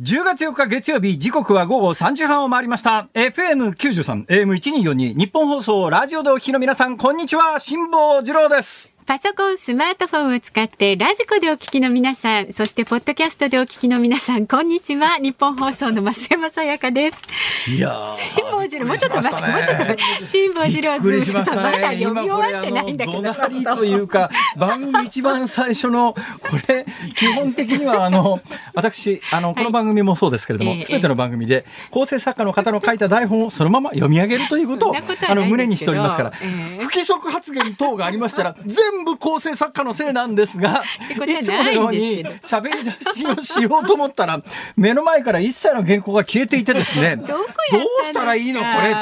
10月4日月曜日、時刻は午後3時半を回りました。FM93、AM1242、日本放送、ラジオでお聞きの皆さん、こんにちは、辛坊治郎です。パソコン、スマートフォンを使ってラジコでお聞きの皆さん、そしてポッドキャストでお聞きの皆さん、こんにちは。日本放送の増山さやかです。いや辛坊治郎、もうちょっと待って、もうちょっと待って。辛坊治郎びっしましたね。読み終わってないんだけど。怒鳴りというか、番組一番最初の、これ、基本的には、あの、私、あの、この番組もそうですけれども、ええすべての番組で、構成作家の方の書いた台本をそのまま読み上げるということをあの、胸にしておりますからええ、不規則発言等がありましたら、全部構成作家のせいなんですがいつものように喋り出しをしようと思ったら、目の前から一切の原稿が消えていてですね、どうしたらいいのこれと。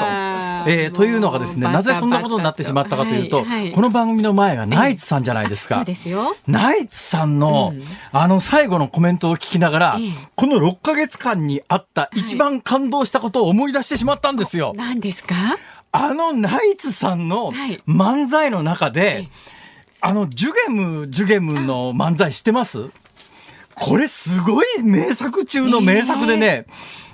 えーというのがですね、なぜそんなことになってしまったかというと、はいはい。この番組の前がナイツさんじゃないですか。そうですよ。ナイツさんの、あの最後のコメントを聞きながら、ええ。この6ヶ月間にあった一番感動したことを思い出してしまったんですよ。何ですか？あのナイツさんのはい。漫才の中で、あのジュゲムジュゲムの漫才知ってます？これすごい名作中の名作でね、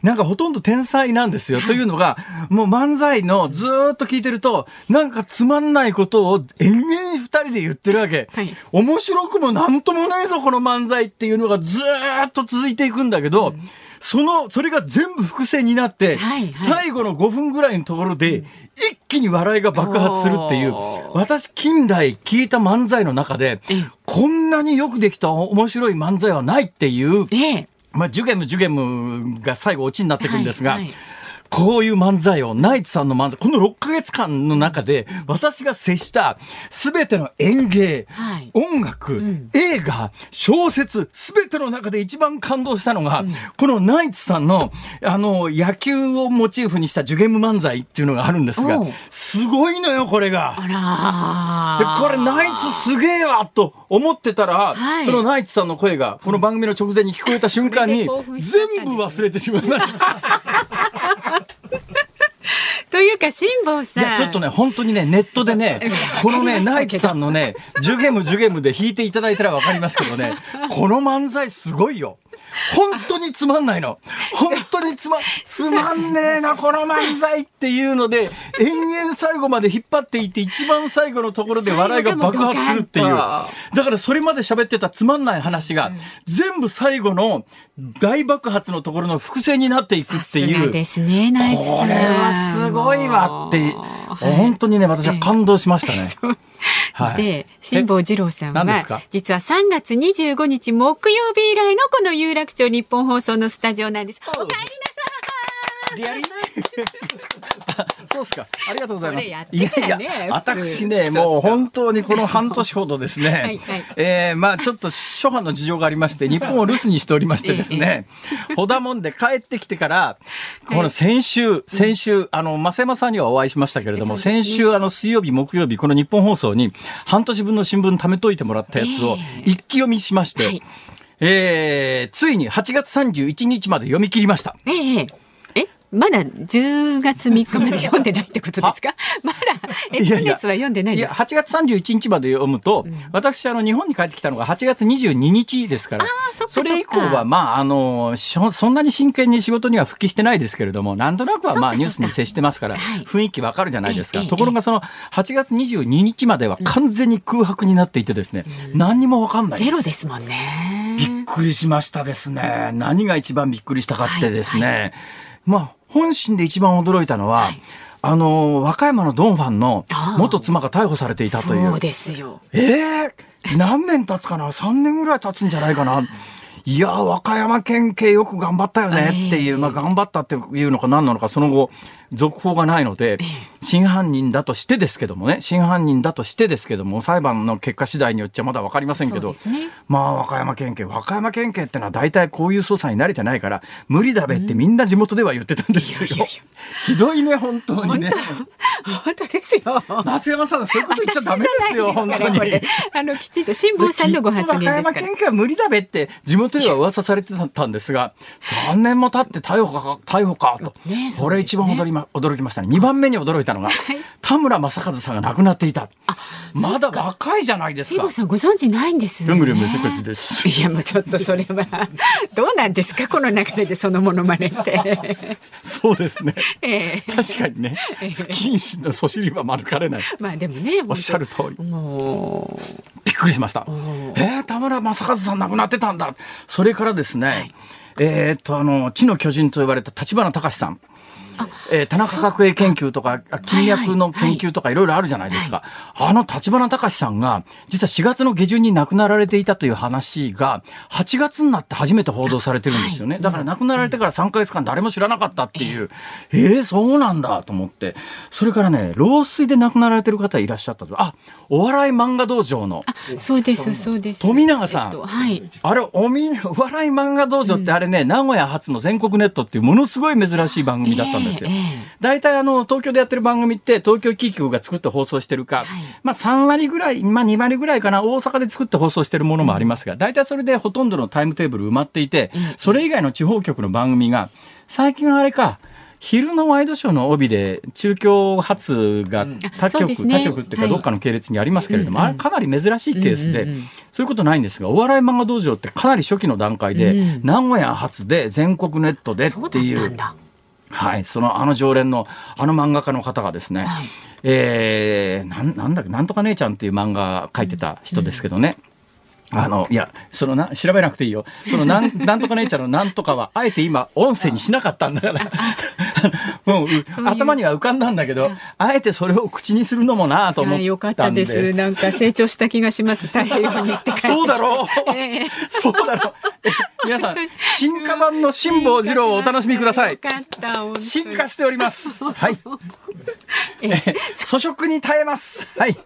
なんかほとんど天才なんですよ。というのが、もう漫才のずーっと聞いてると、なんかつまんないことを延々二人で言ってるわけ。はい面白くもなんともないぞ、この漫才っていうのがずーっと続いていくんだけど、その、それが全部伏線になって、はいはい。最後の5分ぐらいのところで、一気に笑いが爆発するっていう私近代聞いた漫才の中でええ、こんなによくできた面白い漫才はないっていう、ええ。まあ、ジュゲムジュゲムが最後オチになってくるんですが、はいはいこういう漫才を、ナイツさんの漫才、この6ヶ月間の中で、私が接したすべての演芸、はい。音楽、ん。映画、小説、すべての中で一番感動したのが、このナイツさんの、あの、野球をモチーフにしたジュゲム漫才っていうのがあるんですがすごいのよ、これが。あらで、これナイツすげえわと思ってたら、はい。そのナイツさんの声がこの番組の直前に聞こえた瞬間に、全部忘れてしまいました。ハハハハ。というか、辛坊さん。いや、ちょっとね、本当にね、ネットでね、このね、ナイツさんのね、ジュゲムジュゲムで弾いていただいたらわかりますけどね、この漫才すごいよ。本当につまんないの。本当につま、つまんねえな、この漫才っていうので、延々最後まで引っ張っていって、一番最後のところで笑いが爆発するっていう。だからそれまで喋ってたつまんない話が、全部最後の大爆発のところの伏線になっていくっていう。がですね、ナイツさん。これはすごいわって、はい本当にね、私は感動しましたね。はい。で、辛坊治郎さんは実は3月25日木曜日以来のこの有楽町日本放送のスタジオなんです。お帰りなさい。リアリあそうですか。ありがとうございます。ねいやいや、私ね、もう本当にこの半年ほどですね、はいはい。えーまあちょっと諸般の事情がありまして、日本を留守にしておりましてですね、ほだもんで帰ってきてから、この先週、先週、あの、増山さんにはお会いしましたけれども、先週、あの、水曜日、木曜日、この日本放送に、半年分の新聞貯めといてもらったやつをええ。一気読みしまして、はい。えーついに8月31日まで読み切りました。えええまだ10月3日まで読んでないってことですか？まだ1ヶ月は読んでないいや、ですか8月31日まで読むと、私、あの、日本に帰ってきたのが8月22日ですから、ーそれ以降は、まあ、あの、そんなに真剣に仕事には復帰してないですけれども、なんとなくは、まあ、ニュースに接してますから、はい。雰囲気わかるじゃないですか。ええところが、その、8月22日までは完全に空白になっていてですね、何にもわかんないんゼロですもんね。びっくりしましたですね。何が一番びっくりしたかってですね。まあ、本心で一番驚いたのは、あの、和歌山のドンファンの元妻が逮捕されていたという。そうですよ。ええ何年経つかな ?3 年ぐらい経つんじゃないかな？いや、和歌山県警よく頑張ったよねっていう、ええまあ頑張ったっていうのか何なのか、その後、続報がないので、真犯人だとしてですけどもね、真犯人だとしてですけども、裁判の結果次第によっちゃまだわかりませんけど、ねまあ和歌山県警、和歌山県警ってのは大体こういう捜査に慣れてないから、無理だべってみんな地元では言ってたんですよ。いやいやいやひどいね、本当にね。本当ですよ。増山さん、そういうこと言っちゃダメですよ、本当に。あのきちんと辛坊さんのご発言ですから和歌山。県警は無理だべって地元表では噂されてたんですが、3年も経って逮捕か、逮捕かと。ねこれ一番驚きま驚きましたね。2番目に驚いたのが、田村正和さんが亡くなっていた。まだ若いじゃないですか。さんご存知ないんですよ、ね。いやもうちょっとそれは どうなんですか？この流れでそのものまねって。そうですね。ええ確かにね、不謹慎のそしりは免れない。まあでもねおっしゃる通り。もびっくりしました。えー、田村正和さん亡くなってたんだ。それからですね、えーっと、あの、地の巨人と呼ばれた立花隆さん。えー田中角栄研究とか、あ金脈の研究とかいろいろあるじゃないですか。あの立花隆さんが、実は4月の下旬に亡くなられていたという話が、8月になって初めて報道されてるんですよね。だから亡くなられてから3ヶ月間誰も知らなかったっていう、えー、そうなんだと思って。それからね、老衰で亡くなられてる方いらっしゃったぞ。あ、お笑い漫画道場の、うそうですそうです。富永さんえっとはい。あれ、おみ、お笑い漫画道場ってあれね、名古屋発の全国ネットっていうものすごい珍しい番組だったんですよ。ええええ。大体あの、東京でやってる番組って、東京キー局が作って放送してるか、まあ3割ぐらい、まあ2割ぐらいかな、大阪で作って放送してるものもありますが、大体それでほとんどのタイムテーブル埋まっていて、それ以外の地方局の番組が、最近はあれか、昼のワイドショーの帯で中京発が他局、そうですね。他局っていうかはい。どっかの系列にありますけれども、あれかなり珍しいケースで、うんうんうん。そういうことないんですが、お笑い漫画道場ってかなり初期の段階で、うん。名古屋発で全国ネットでっそうだていうったん、だ。はい、そのあの常連のあの漫画家の方がですね、はいえー、なんなんだっけ、なんとか姉ちゃんっていう漫画書いてた人ですけどね。あの、いや、そのな、調べなくていいよ。そのなん、なんとか姉ちゃんのなんとかは、あえて今、音声にしなかったんだから。もう、うそういう頭には浮かんだんだけど、あえてそれを口にするのもなと思ったんで。あよかったです。なんか成長した気がします。太平洋にそうだろう、ええそうだろうえ皆さん、進化版の辛坊治郎をお楽しみください進化しております。はい。ええ粗食に耐えます。はい。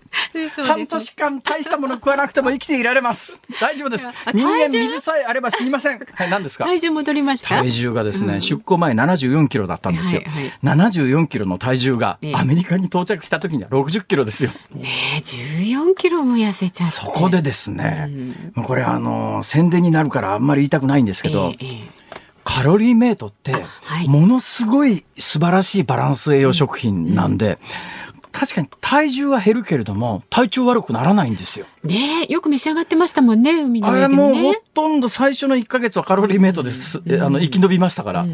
半年間大したもの食わなくても生きていられます。大丈夫です。あ人間水さえあれば死にません。はい、何ですか？体重戻りました？体重がですね、出航前74キロだったんですよ。はいはい74キロの体重がええアメリカに到着した時には60キロですよ。ねえ、14キロも痩せちゃって。そこでですね、もうこれあの、宣伝になるからあんまり言いたくないんですけど、ええええカロリーメイトってはい、ものすごい素晴らしいバランス栄養食品なんで、確かに体重は減るけれども、体調悪くならないんですよ。ねえ、よく召し上がってましたもんね、海のあ上でもれもうほね。とんど最初の1ヶ月はカロリーメイトです。えあの、生き延びましたから。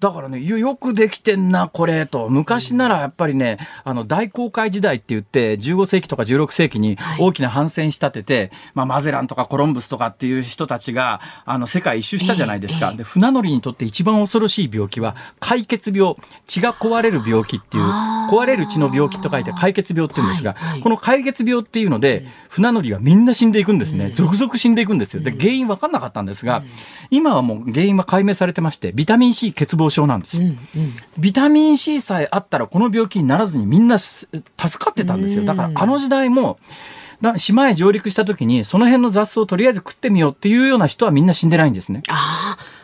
だからね、よよくできてんな、これ、と。昔ならやっぱりね、あの、大航海時代って言って、15世紀とか16世紀にはい大きな帆船仕立てて、まあ、マゼランとかコロンブスとかっていう人たちが、あの、世界一周したじゃないですか。ええで、船乗りにとって一番恐ろしい病気は、解血病、血が壊れる病気っていう、あー壊れる血の病気と書いて解血病って言うんですが、はいはいこの解血病っていうので、船乗りがみんな死んでいくんですね。続々死んでいくんですよ。で、原因分かんなかったんですが、今はもう原因は解明されてまして、ビタミン C 欠乏症なんです。ビタミン C さえあったらこの病気にならずにみんなす助かってたんですよ。だからあの時代も、だ島へ上陸した時にその辺の雑草をとりあえず食ってみようっていうような人はみんな死んでないんですね。ああ、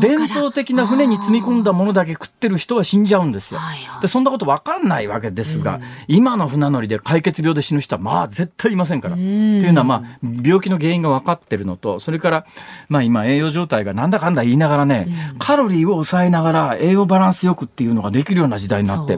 伝統的な船に積み込んだものだけ食ってる人は死んじゃうんですよ。でそんなこと分かんないわけですが、今の船乗りで解決病で死ぬ人はまあ絶対いませんから。っていうのはまあ病気の原因が分かってるのと、それからまあ今栄養状態がなんだかんだ言いながらね、カロリーを抑えながら栄養バランスよくっていうのができるような時代になって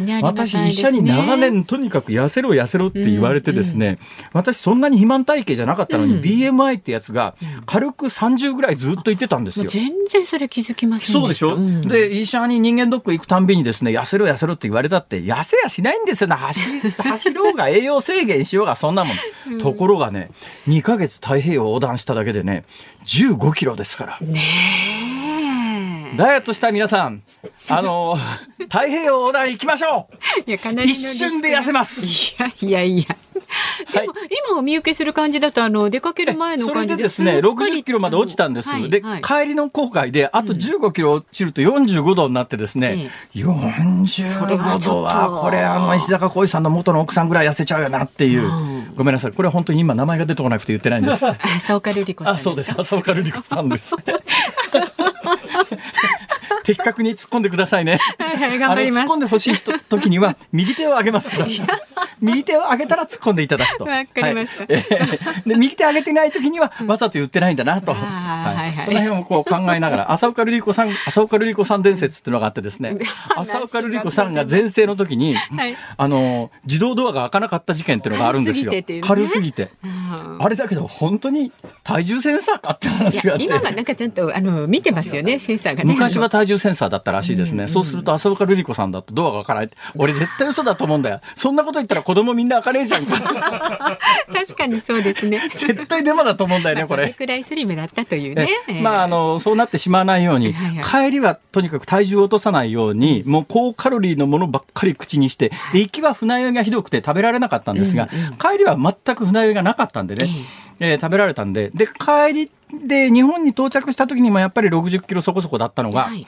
ね。私医者に長年とにかく痩せろ痩せろって言われてですね、私そんなに肥満体型じゃなかったのに、BMI ってやつが軽く30ぐらいずっと言ってたんですよ。全然それ気づきませんそうでしょ、んで、医者に人間ドック行くたんびにですね、痩せろ痩せろって言われたって、痩せやしないんですよね。走、走ろうが栄養制限しようがそんなもん。ところがね、2ヶ月太平洋を横断しただけでね、15キロですから。ねえ。ダイエットしたい皆さん、あの、太平洋横断行きましょう一瞬で痩せますいやいやいや。でも、今お見受けする感じだと、あの、出かける前の感じででですね、すっかり60キロまで落ちたんです。で、はいはい帰りの航海で、あと15キロ落ちると45度になってですね、それは45ちょっと度は、これ、あの、石坂浩二さんの元の奥さんぐらい痩せちゃうよなっていう。うんごめんなさい。これは本当に今名前が出てこなくて言ってないんです。あ、ですかそうです。浅岡瑠璃子さんです。的確に突っ込んでくださいね。はいはい頑張ります突っ込んでほしい人時には 右手を上げますから。右手を上げたら突っ込んでいただくと。わかりましたはいえーで右手上げてない時にはわざと言ってないんだなと。はいはいその辺をこう考えながら、浅岡瑠璃子さん、浅岡瑠璃子さん伝説っていうのがあってですね、浅岡瑠璃子さんが前世の時に、はいあの、自動ドアが開かなかった事件っていうのがあるんですよ。軽すぎてあれだけど本当に体重センサーかってい話があって。や今はなんかちゃんとあの見てますよねセンサーがね。昔は体重センサーだったらしいですね。そうすると、浅岡瑠璃子さんだとドアが開かない。俺絶対嘘だと思うんだよ。そんなこと言ったら子供みんな開かねえじゃんか。確かにそうですね。絶対デマだと思うんだよね、これ。まあそれくらいスリムだったというね。えまあ、あの、そうなってしまわないように、帰りはとにかく体重を落とさないように、もう高カロリーのものばっかり口にして、で行きは船酔いがひどくて食べられなかったんですが、帰りは全く船酔いがなかったんでね、えー食べられたんで、で、帰りで日本に到着した時にもやっぱり60キロそこそこだったのが、はい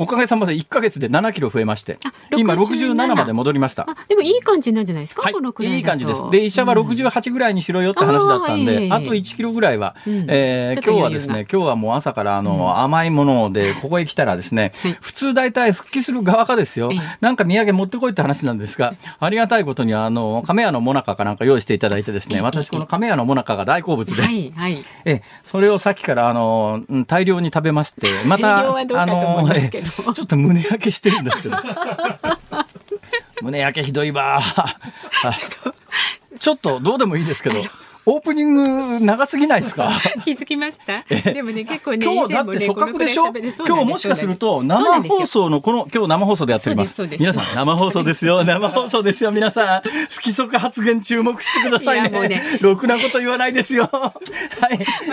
おかげさまで1ヶ月で7キロ増えましてあ、今67 67まで戻りました。あでもいい感じなんじゃないですか、はいいいい感じです。で、医者は68ぐらいにしろよって話だったんで、あーあと1キロぐらいは、うん。えー今日はですね、今日はもう朝からあの、甘いもので、ここへ来たらですね、はい。普通大体復帰する側がですよ。ええ、なんか土産持ってこいって話なんですが、ありがたいことにあの、亀屋のモナカかなんか用意していただいてですね、私この亀屋のモナカが大好物で、はいはい。ええ、それをさっきからあのうん大量に食べまして、また、大量はどうかと思いますけどええちょっと胸焼けしてるんですけど。胸焼けひどいわ。はいちょっとどうでもいいですけど、オープニング長すぎないですか？気づきました？でもね結構ね今日だって組閣でしょ、今日もしかすると生放送のこの今日生放送でやっております皆さん生放送ですよ。生放送ですよ。皆さん不規則発言注目してくださいね。ね。ろくなこと言わないですよ。は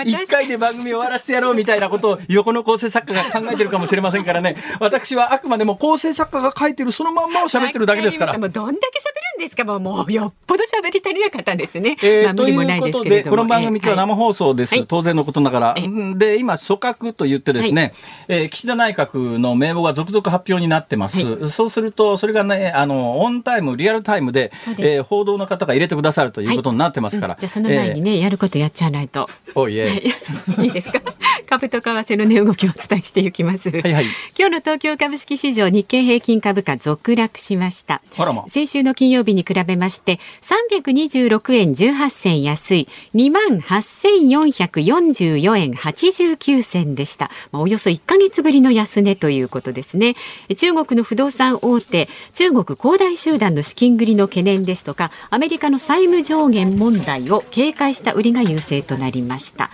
い。一回で番組終わらせてやろうみたいなことを横の構成作家が考えてるかもしれませんからね。私はあくまでも構成作家が書いてるそのまんまを喋ってるだけですから。もうどんだけ喋るんですか？もうもうよっぽど喋り足りなかったんですね。えーまあ無理もないですけれども。ということで、この番組今日は生放送です。はい当然のことながら。で、今、組閣と言ってですね、えー岸田内閣の名簿が続々発表になってます。そうすると、それがね、あの、オンタイム、リアルタイムでですえー報道の方が入れてくださるということになってますから。うんじゃあその前にね、やることやっちゃわないと。えーおいえ。いいですか？株と為替の値動きをお伝えしていきます、はいはい。今日の東京株式市場日経平均株価続落しました。ま。先週の金曜日に比べまして326円18銭安い2万8444円89銭でした、まあ、およそ1ヶ月ぶりの安値ということですね。中国の不動産大手中国恒大集団の資金繰りの懸念ですとかアメリカの債務上限問題を警戒した売りが優勢となりました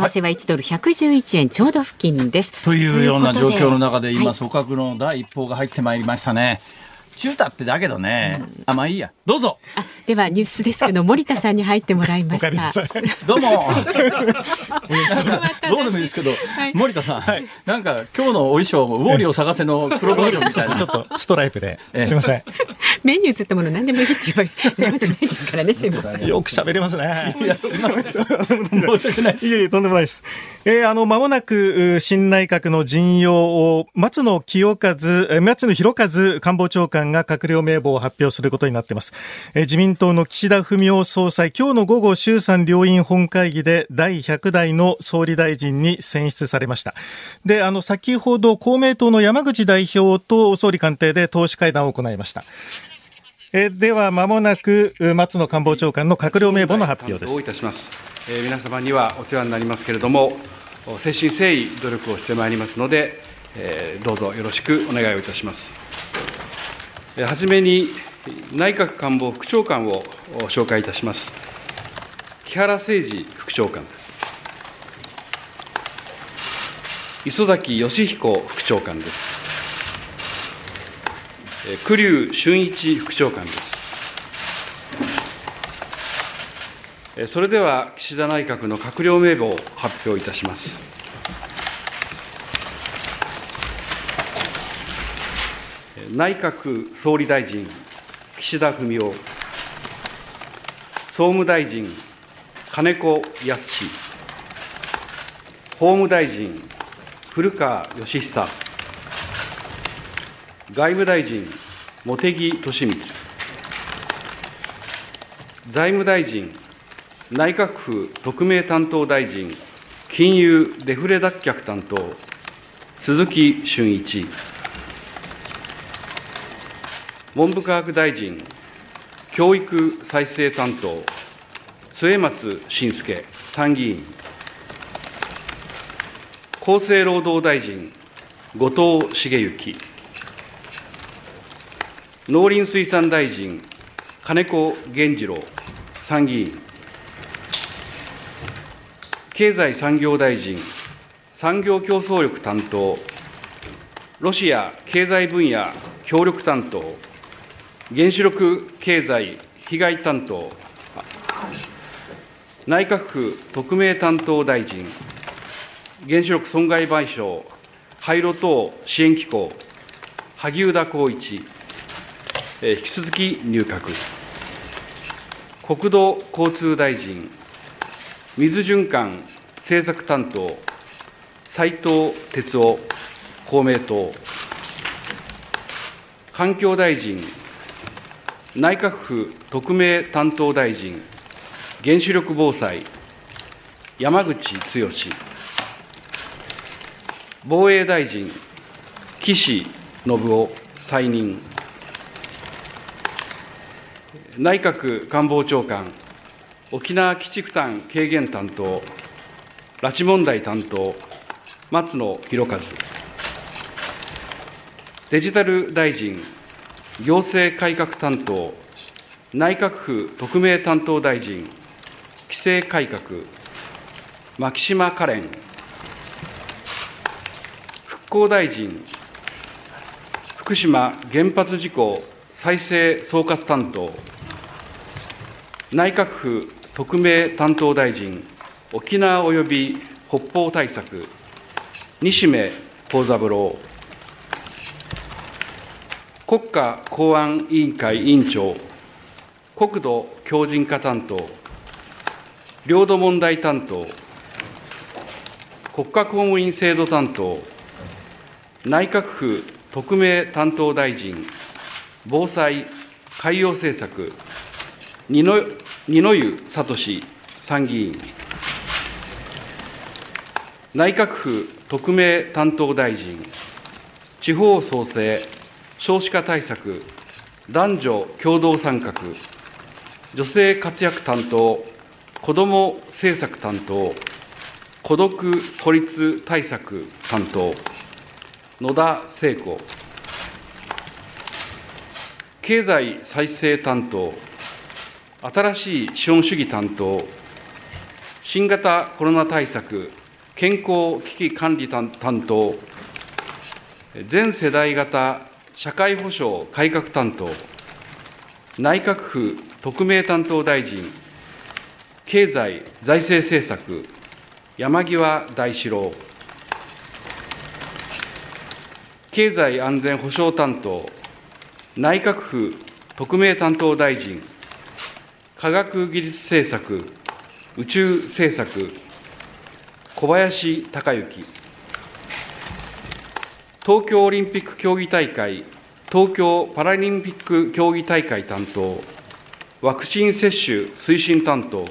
為替は1ドル111円ちょうど付近です。というような状況の中で、今、はい組閣の第一報が入ってまいりましたね。中太ってだけどね。あ、まあいいや。どうぞ。あではニュースデスクの森田さんに入ってもらいました。どうも。た どうでもいいですけど、い森田さん、なんか今日のお衣装も、ウォーリーを探せの黒バージョンみたいな。ちょっとストライプで、ええすみません。メニューつったもの何でもいいって言われるじゃないですからね、辛坊さん。よく喋れますね。いや、すみません。申し訳ないです。いえいえ、とんでもないです。えーあの、間もなく、う新内閣の陣容を、松野清和、えー松野博一官房長官が閣僚名簿を発表することになっています。え自民党の岸田文雄総裁、今日の午後、衆参両院本会議で第100代の総理大臣に選出されました。で、あの、先ほど公明党の山口代表と総理官邸で党首会談を行いました。えでは、まもなく、松野官房長官の閣僚名簿の発表で担当をい。たします。えー皆様にはお世話になりますけれども、誠心誠意努力をしてまいりますので、えーどうぞよろしくお願いをいたします。はじめに、内閣官房副長官を紹介いたします。木原誠二副長官です。磯崎義彦副長官です。えー栗生俊一副長官です。えーそれでは岸田内閣の閣僚名簿を発表いたします。えー内閣総理大臣、岸田文雄、総務大臣、金子恭之、法務大臣、古川義久、外務大臣、茂木敏光、財務大臣、内閣府特命担当大臣、金融デフレ脱却担当、鈴木俊一、文部科学大臣、教育再生担当、末松信介参議院、厚生労働大臣、後藤茂之、農林水産大臣、金子原二郎参議院、経済産業大臣、産業競争力担当、ロシア経済分野協力担当、原子力経済被害担当、内閣府特命担当大臣、原子力損害賠償、廃炉等支援機構、萩生田光一、引き続き入閣。国土交通大臣、水循環政策担当、斉藤鉄夫、公明党。環境大臣、内閣府特命担当大臣、原子力防災、山口剛。防衛大臣、岸信夫再任。内閣官房長官、沖縄基地負担軽減担当、拉致問題担当、松野博一。デジタル大臣、行政改革担当、内閣府特命担当大臣、規制改革、牧島かれん。復興大臣、福島原発事故再生総括担当、内閣府特命担当大臣、沖縄及び北方対策、西銘幸三郎。国家公安委員会委員長、国土強靭化担当、領土問題担当、国家公務員制度担当、内閣府特命担当大臣、防災・海洋政策、二之湯智参議院。内閣府特命担当大臣、地方創生、少子化対策、男女共同参画、女性活躍担当、子ども政策担当、孤独・孤立対策担当、野田聖子。経済再生担当、新しい資本主義担当、新型コロナ対策、健康危機管理担当、全世代型社会保障改革担当、内閣府特命担当大臣、経済財政政策、山際大志郎。経済安全保障担当、内閣府特命担当大臣、科学技術政策、宇宙政策、小林鷹之。東京オリンピック競技大会、東京パラリンピック競技大会担当、ワクチン接種推進担当、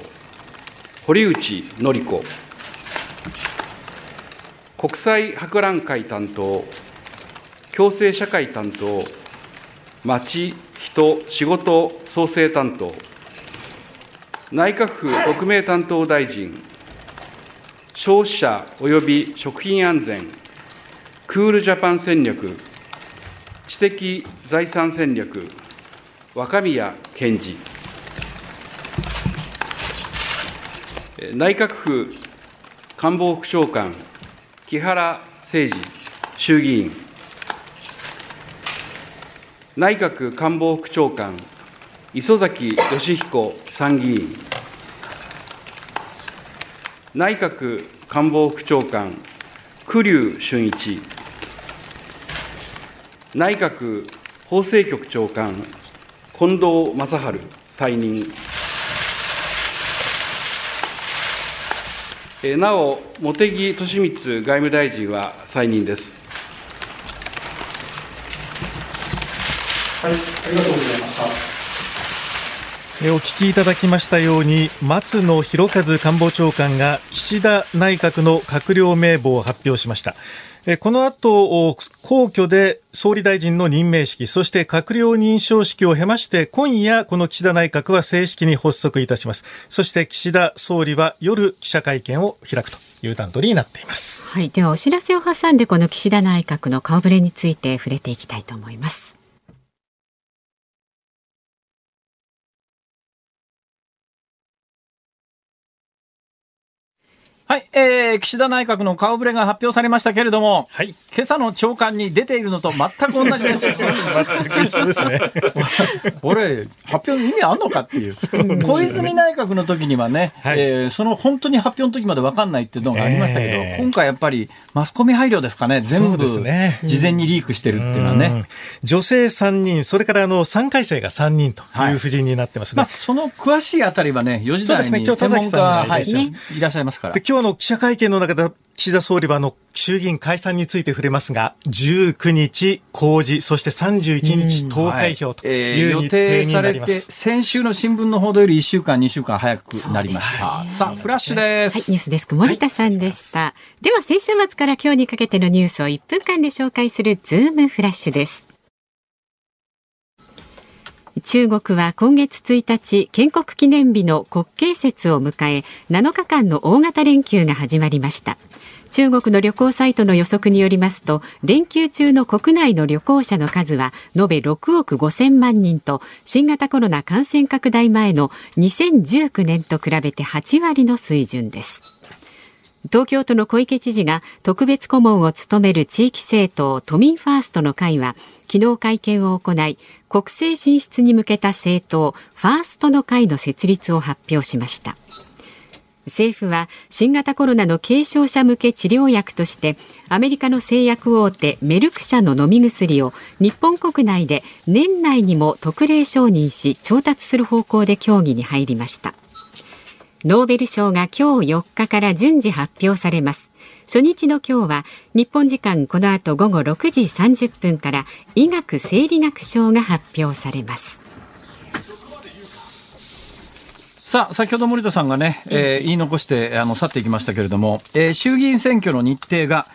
堀内典子。国際博覧会担当、共生社会担当、町、人、仕事創生担当、内閣府特命担当大臣、消費者及び食品安全、クールジャパン戦略、知的財産戦略、若宮健治。内閣府官房副長官、木原誠二衆議院。内閣官房副長官、磯崎仁彦参議院。内閣官房副長官、栗生俊一。内閣法制局長官、近藤正治再任。なお、茂木敏光外務大臣は再任です。はい、ありがとうございます。お聞きいただきましたように松野博一官房長官が岸田内閣の閣僚名簿を発表しました。この後皇居で総理大臣の任命式そして閣僚認証式を経まして今夜この岸田内閣は正式に発足いたします。そして岸田総理は夜記者会見を開くという段取りになっています。はい。ではお知らせを挟んでこの岸田内閣の顔ぶれについて触れていきたいと思います。はい、えー、岸田内閣の顔ぶれが発表されましたけれども、はい、今朝の朝刊に出ているのと全く同じです。全く一緒ですね。俺、発表の意味あんのかっていう。小泉内閣の時にはね、はい、えー、その本当に発表の時まで分かんないっていうのがありましたけど、えー、今回やっぱりマスコミ配慮ですかね、全部、事前にリークしてるっていうのはね。女性3人、それからあの3回生が3人という布陣になってますね。はい、まあ、その詳しいあたりはね、4時台に専門家が、ね、いらっしゃいますから。今日の記者会見の中で岸田総理はあの衆議院解散について触れますが、19日公示、そして31日投開票という日程になります。先週の新聞の報道より1週間、2週間早くなりました。さあ、フラッシュです、はい。ニュースデスク森田さんでした。はい、では、先週末から今日にかけてのニュースを1分間で紹介するズームフラッシュです。中国は今月1日建国記念日の国慶節を迎え7日間の大型連休が始まりました。中国の旅行サイトの予測によりますと連休中の国内の旅行者の数は延べ6億5000万人と新型コロナ感染拡大前の2019年と比べて8割の水準です。東京都の小池知事が特別顧問を務める地域政党都民ファーストの会は昨日会見を行い国政進出に向けた政党ファーストの会の設立を発表しました。政府は新型コロナの軽症者向け治療薬としてアメリカの製薬大手メルク社の飲み薬を日本国内で年内にも特例承認し調達する方向で協議に入りました。ノーベル賞が今日4日から順次発表されます。初日の今日は日本時間この後午後6時30分から医学生理学賞が発表されます。さあ先ほど森田さんがね、えー、言い残してあの去っていきましたけれども、えー、衆議院選挙の日程が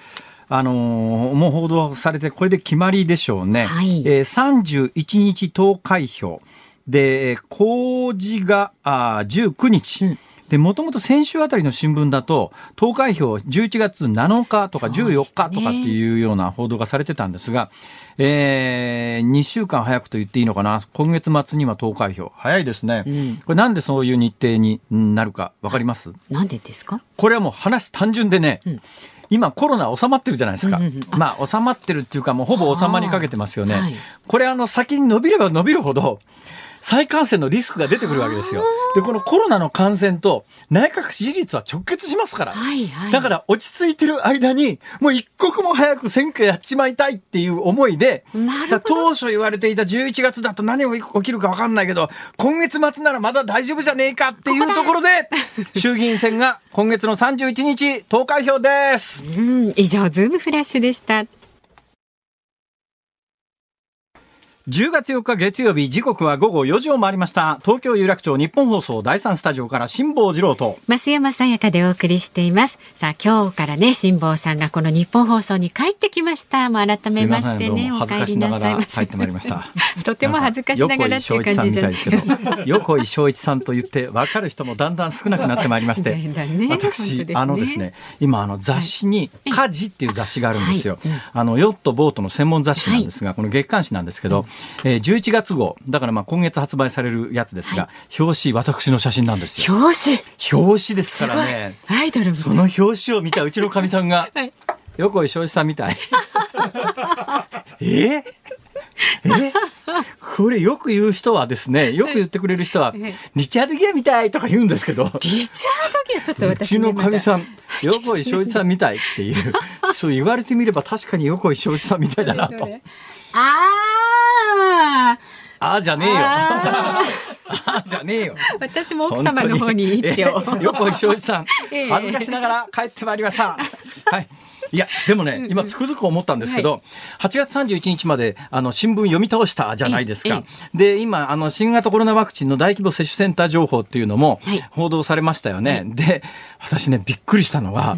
あのー、もう報道されてこれで決まりでしょうね、はい、えー、31日投開票。で公示があ19日、うんで、もともと先週あたりの新聞だと、投開票11月7日とか14日とかっていうような報道がされてたんですが、えー、2週間早くと言っていいのかな、今月末には投開票、早いですね、うん、これ、なんでそういう日程になるか、分かります？なんでですか？これはもう話単純でね、うん。今コロナ収まってるじゃないですか。うんうん、まあ収まってるっていうかもうほぼ収まりかけてますよね。はい、これあの先に伸びれば伸びるほど再感染のリスクが出てくるわけですよ。で、このコロナの感染と内閣支持率は直結しますから。はいはい、だから落ち着いてる間に、もう一刻も早く選挙やっちまいたいっていう思いで、当初言われていた11月だと何が起きるか分かんないけど、今月末ならまだ大丈夫じゃねえかっていうところで、衆議院選が今月の31日投開票です。うん、以上、ズームフラッシュでした。10月4日月曜日時刻は午後4時を回りました。東京有楽町日本放送第三スタジオから辛坊治郎と。増山さやかでお送りしています。さあ今日からね辛坊さんがこの日本放送に帰ってきました。もう改めましてねお帰りなさいま帰ってまいりました。とても恥ずかしながらっていう感じじゃないですけど 横井翔一さんと言って分かる人もだんだん少なくなってまいりまして、ね、私、ね、あのですね今あの雑誌に家事っていう雑誌があるんですよ、はい、あのヨットボートの専門雑誌なんですが、はい、この月刊誌なんですけど、えー、11月号、だからまあ今月発売されるやつですが、はい、表紙、私の写真なんですよ。表紙。表紙ですからね。アイドルその表紙を見たうちのかみさんが、はい、横井庄司さんみたい。え？え？これよく言う人はですね、よく言ってくれる人は、リチャード・ギアみたいとか言うんですけど、リチャード・ギアちょっと私、うちのかみさん、横井庄司さんみたいっていう、そう言われてみれば確かに横井庄司さんみたいだなと。ああああじゃねえよ。ああじゃねえよ。私も奥様の方に一票。横井庄司さん、恥ずかしながら帰ってまいりました。はい。いや、でもね、今つくづく思ったんですけど、8月31日まで、あの、新聞読み倒したじゃないですか。で、今、あの、新型コロナワクチンの大規模接種センター情報っていうのもはい報道されましたよね。で、私ね、びっくりしたのが、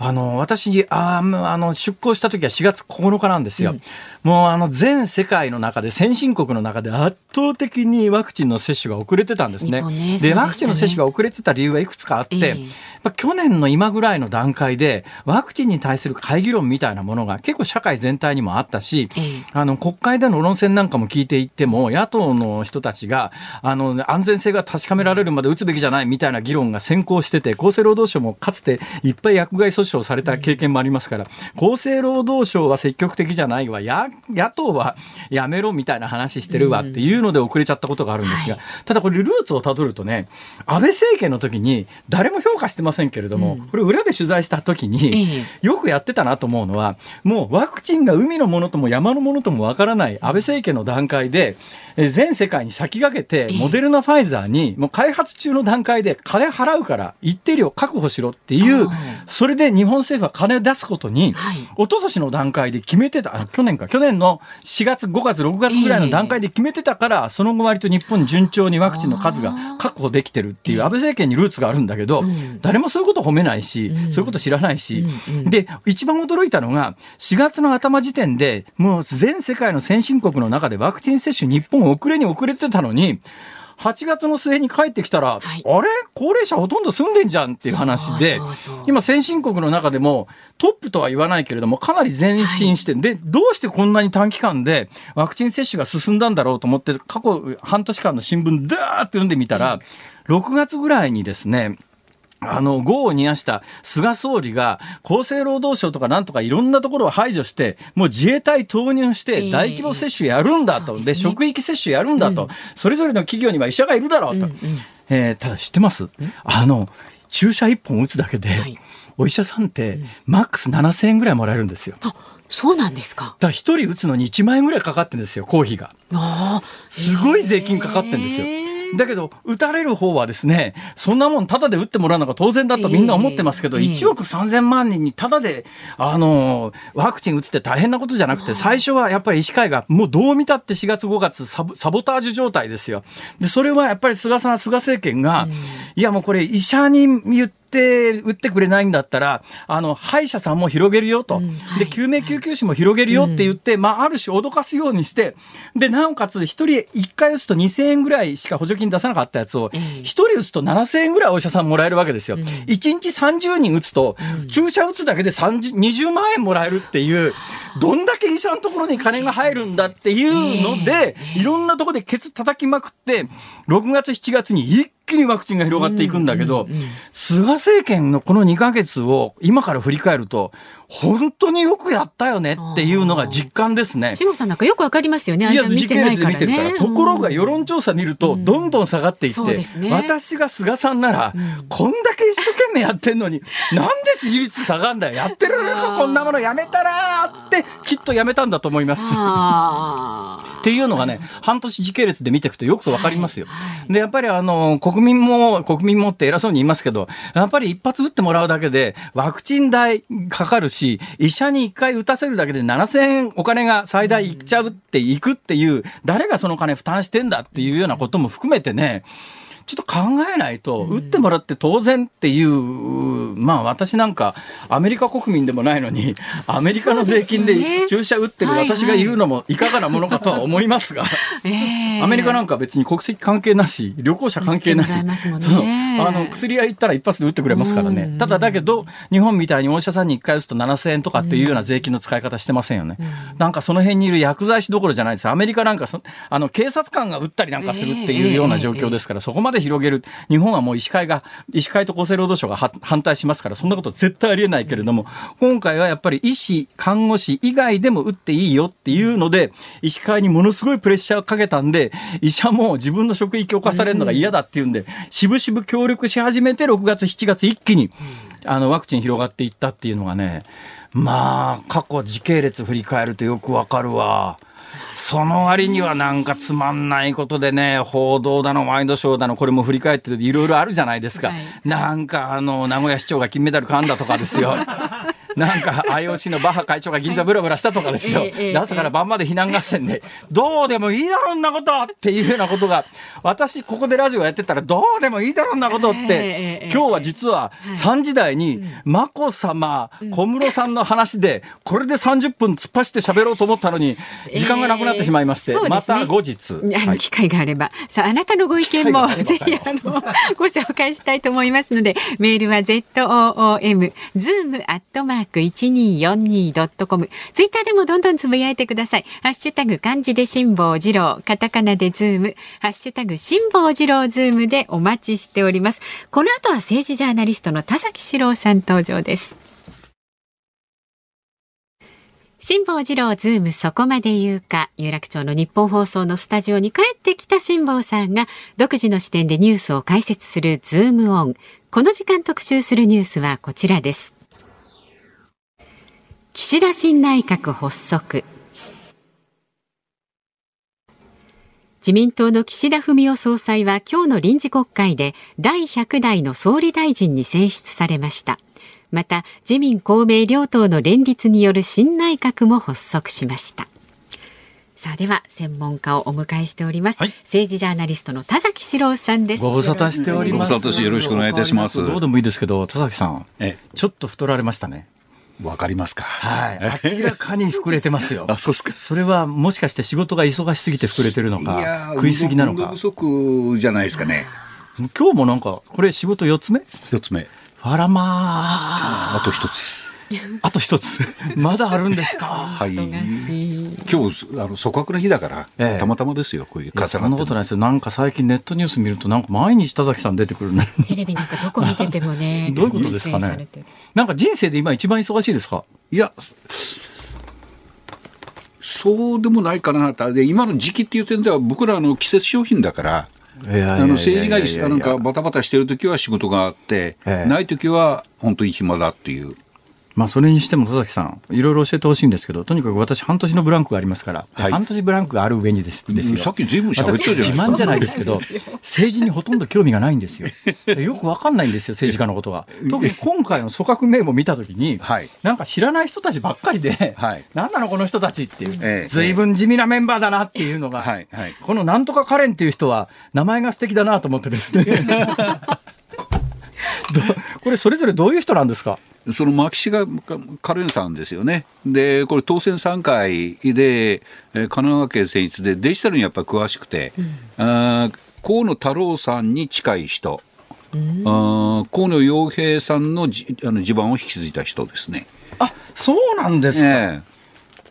あの、私、あーあの、出港した時は4月9日なんですよ。もう、あの、全世界の中で、先進国の中で圧倒的にワクチンの接種が遅れてたんですね。ねでね。ワクチンの接種が遅れてた理由はいくつかあって、ええ。まあ去年の今ぐらいの段階で、ワクチンに対する会議論みたいなものが結構社会全体にもあったし、ええ。あの、国会での論戦なんかも聞いていっても、野党の人たちが、あの、安全性が確かめられるまで打つべきじゃないみたいな議論が先行してて、厚生労働省もかつていっぱい薬害訴訟された経験もありますから、厚生労働省は積極的じゃないわ、や野党はやめろみたいな話してるわっていうので遅れちゃったことがあるんですが、ただこれルーツをたどるとね、安倍政権の時に誰も評価してませんけれども、これ裏で取材した時に、えよくやってたなと思うのは、もうワクチンが海のものとも山のものともわからない安倍政権の段階で、えー全世界に先駆けて、モデルナ、ファイザーに、もう開発中の段階で金払うから、一定量確保しろっていうそれで日本政府は金を出すことに、はい。一昨年の段階で決めてた、あ去年か、去年の4月、5月、6月ぐらいの段階で決めてたから、その後割と日本順調にワクチンの数が確保できてるっていう安倍政権にルーツがあるんだけど、ん。誰もそういうこと褒めないし、そういうこと知らないし、で、一番驚いたのが、4月の頭時点で、もう全世界の先進国の中でワクチン接種日本遅れに遅れてたのに、8月の末に帰ってきたら、はい。あれ？高齢者ほとんど住んでんじゃんっていう話で今先進国の中でもトップとは言わないけれども、かなり前進して、で、どうしてこんなに短期間でワクチン接種が進んだんだろうと思って、過去半年間の新聞、ダーって読んでみたら、6月ぐらいにですね、あの、業を煮やした菅総理が、厚生労働省とかなんとかいろんなところを排除して、もう自衛隊投入しええて大規模接種やるんだと。でそうですね職域接種やるんだと。それぞれの企業には医者がいるだろうと。えーただ知ってます？あの、注射1本打つだけで、はいお医者さんって、マックス7000円ぐらいもらえるんですよ。あ、そうなんですか。ら1人打つのに1万円ぐらいかかってるんですよ、公費が。ああ、すごい税金かかってんですよ。だけど、打たれる方はですね、そんなもんタダで打ってもらうのが当然だとみんな思ってますけど、ええ1億3000万人にタダで、あの、ワクチン打つって大変なことじゃなくて、最初はやっぱり医師会がもうどう見たって4月5月サボサボタージュ状態ですよ。で、それはやっぱり菅さん、菅政権が、いやもうこれ医者に言って、打ってくれないんだったら、あの、歯医者さんも広げるよと。うんはいで、救命救急士も広げるよって言って、まあ、ある種脅かすようにして、で、なおかつ、一人一回打つと2000円ぐらいしか補助金出さなかったやつをええ、一人打つと7000円ぐらいお医者さんもらえるわけですよ。一日30人打つと、注射打つだけで30 20万円もらえるっていう、どんだけ医者のところに金が入るんだっていうので、いろんなところでケツ叩きまくって、6月7月に一気にワクチンが広がっていくんだけど、菅政権のこの2ヶ月を今から振り返ると、本当によくやったよねっていうのが実感ですね。下野さんなんかよくわかりますよね。あいや、見て時系列でないからね。見てるから。ところが世論調査見ると、どんどん下がっていって、そうですね私が菅さんなら、こんだけ一生懸命やってんのに、なんで支持率下がんだよ。やってるのか、こんなものやめたらって、きっとやめたんだと思います。っていうのがね、半年時系列で見ていくとよくわかりますよ。で、やっぱりあの、国民も、国民もって偉そうに言いますけど、やっぱり一発打ってもらうだけで、ワクチン代かかるし、医者に一回打たせるだけで7000円お金が最大いっちゃうっていくっていう、誰がその金負担してんだっていうようなことも含めてね、ちょっと考えないと、打ってもらって当然っていう、まあ私なんかアメリカ国民でもないのに、アメリカの税金で注射打ってる私が言うのもいかがなものかとは思いますが、ええ。アメリカなんか別に国籍関係なし、旅行者関係なし、あの薬屋行ったら一発で打ってくれますからね。ただだけど、日本みたいにお医者さんに1回打つと7000円とかっていうような税金の使い方してませんよね。なんかその辺にいる薬剤師どころじゃないです。アメリカなんかそあの警察官が打ったりなんかするっていうような状況ですから、そこまで広げる。日本はもう医師会が、医師会と厚生労働省がは反対しますから、そんなこと絶対ありえないけれども、今回はやっぱり医師、看護師以外でも打っていいよっていうので、医師会にものすごいプレッシャーをかけたんで、医者も自分の職域を課されるのが嫌だっていうんで、しぶしぶ協力し始めて、6月、7月一気に、あの、ワクチン広がっていったっていうのがね、まあ、過去時系列振り返るとよくわかるわ。その割にはなんかつまんないことでね、報道だの、ワイドショーだの、これも振り返ってるといろいろあるじゃないですか。はいなんかあの、名古屋市長が金メダル噛んだとかですよ。なんか IOC のバッハ会長が銀座ブラブラしたとかですよ。朝から晩まで避難合戦で、どうでもいいだろんなことっていうようなことが、私ここでラジオやってたらどうでもいいだろんなことってえ、今日は実は3時台に眞子さま、小室さんの話で、これで30分突っ走って喋ろうと思ったのに、時間がなくなってしまいまして、また後日。あの機会があれば、さああなたのご意見もぜひあのご紹介したいと思いますのでメールは z o o m zoom アットマーク一二四二ドットコム。ツイッターでもどんどんつぶやいてください。ハッシュタグ漢字で辛坊治郎。カタカナでズーム。ハッシュタグ辛坊治郎ズームでお待ちしております。この後は政治ジャーナリストの田崎史郎さん登場です。辛坊治郎ズームそこまで言うか有楽町のニッポン放送のスタジオに帰ってきた辛坊さんが独自の視点でニュースを解説する Zoom On。この時間特集するニュースはこちらです。岸田新内閣発足。自民党の岸田文雄総裁は今日の臨時国会で第100代の総理大臣に選出されました。また自民公明両党の連立による新内閣も発足しました。さあでは専門家をお迎えしております、はい。政治ジャーナリストの田崎史郎さんです。ご無沙汰しております。ご無沙汰しよろしくお願いいたします。どうでもいいですけど、田崎さん、え。ちょっと太られましたね。わかりますか？はい。明らかに膨れてますよ。あ、そうですか。それはもしかして仕事が忙しすぎて膨れてるのか、食いすぎなのか運動不。足じゃないですかね。今日もなんか、これ仕事4つ目？一つ目。あらまあと一つ。あ。あと1つ。まだあるんですか。はい。忙しい今日、あの、組閣の日だから、ええたまたまですよ、こういう重なんってなことないですよ。なんか最近ネットニュース見ると、なんか毎日田崎さん出てくるね。テレビなんかどこ見ててもね どういうことですかね。なんか人生で今一番忙しいですか？いや、そうでもないかなで今の時期っていう点では、僕らあの季節商品だから、いやいやいやいやあの政治がなんかバタバタしてるときは仕事があって、ええないときは本当に暇だっていう。まあそれにしても田崎さん、いろいろ教えてほしいんですけど、とにかく私半年のブランクがありますから、はい。半年ブランクがある上にですですよ。さっき随分喋ったじゃないですか。私自慢じゃないですけど、政治にほとんど興味がないんですよ。よくわかんないんですよ、政治家のことが。特に今回の組閣名簿見たときに、はい。なんか知らない人たちばっかりで、はい。なんなのこの人たちっていう、ええ。随分地味なメンバーだなっていうのが、はいはい。このなんとかカレンっていう人は名前が素敵だなと思ってですね。どこれそれぞれどういう人なんですか？その牧師がカレンさんですよね。で、これ当選3回で、えー神奈川県選出でデジタルにやっぱり詳しくて、あー河野太郎さんに近い人、あー河野洋平さんのじあの地盤を引き継いだ人ですね。あそうなんですか。え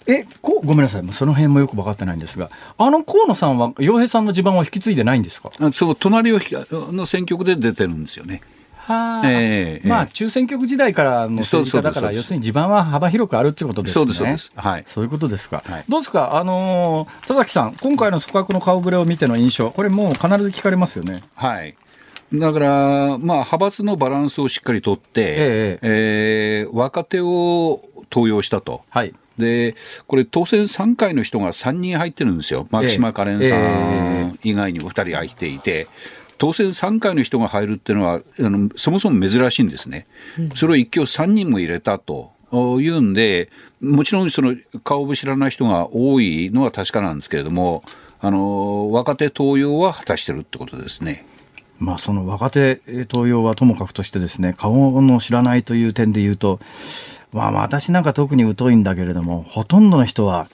えこごめんなさい、その辺もよく分かってないんですが、あの河野さんは、洋平さんの地盤を引き継いでないんですかえその隣をひの選挙区で出てるんですよね。はええまあ、ええ中選挙区時代からの政治家だから、要するに地盤は幅広くあるってことですね。そうですはいそういうことですか。はいどうですか、あのー田崎さん、今回の組閣の顔ぶれを見ての印象、これもう必ず聞かれますよね。はい。だから、まあ、派閥のバランスをしっかりとって、ええー若手を登用したと。はい。で、これ、当選3回の人が3人入ってるんですよ。牧島かれんさん以外にも2人入っていて、当選3回の人が入るっていうのは、あのそもそも珍しいんですね。それを一挙3人も入れたと。いうんで、もちろんその顔を知らない人が多いのは確かなんですけれども、あの若手登用は果たしてるってことですね。まあ、その若手登用はともかくとしてですね、顔の知らないという点で言うと、まあ、私なんか特に疎いんだけれども、ほとんどの人は、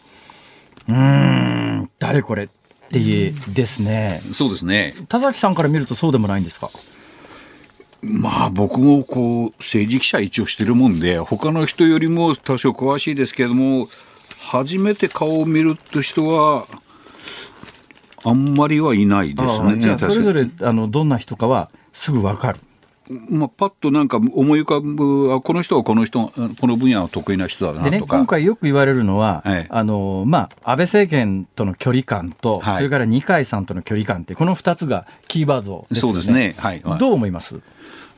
うーん、誰これっていうですね。そうですね。田崎さんから見るとそうでもないんですか？まあ僕もこう政治記者一応してるもんで他の人よりも多少詳しいですけれども初めて顔を見るって人はあんまりはいないですね。じゃあ、それぞれ、れあのどんな人かはすぐわかる。まあ、パッとなんか思い浮かぶあこの人はこの人この分野は得意な人だでね、なとか。今回よく言われるのは、はい。あのまあ、安倍政権との距離感と、はい。それから二階さんとの距離感って、この2つがキーワードですよね。そうですね。はい。はい。どう思います？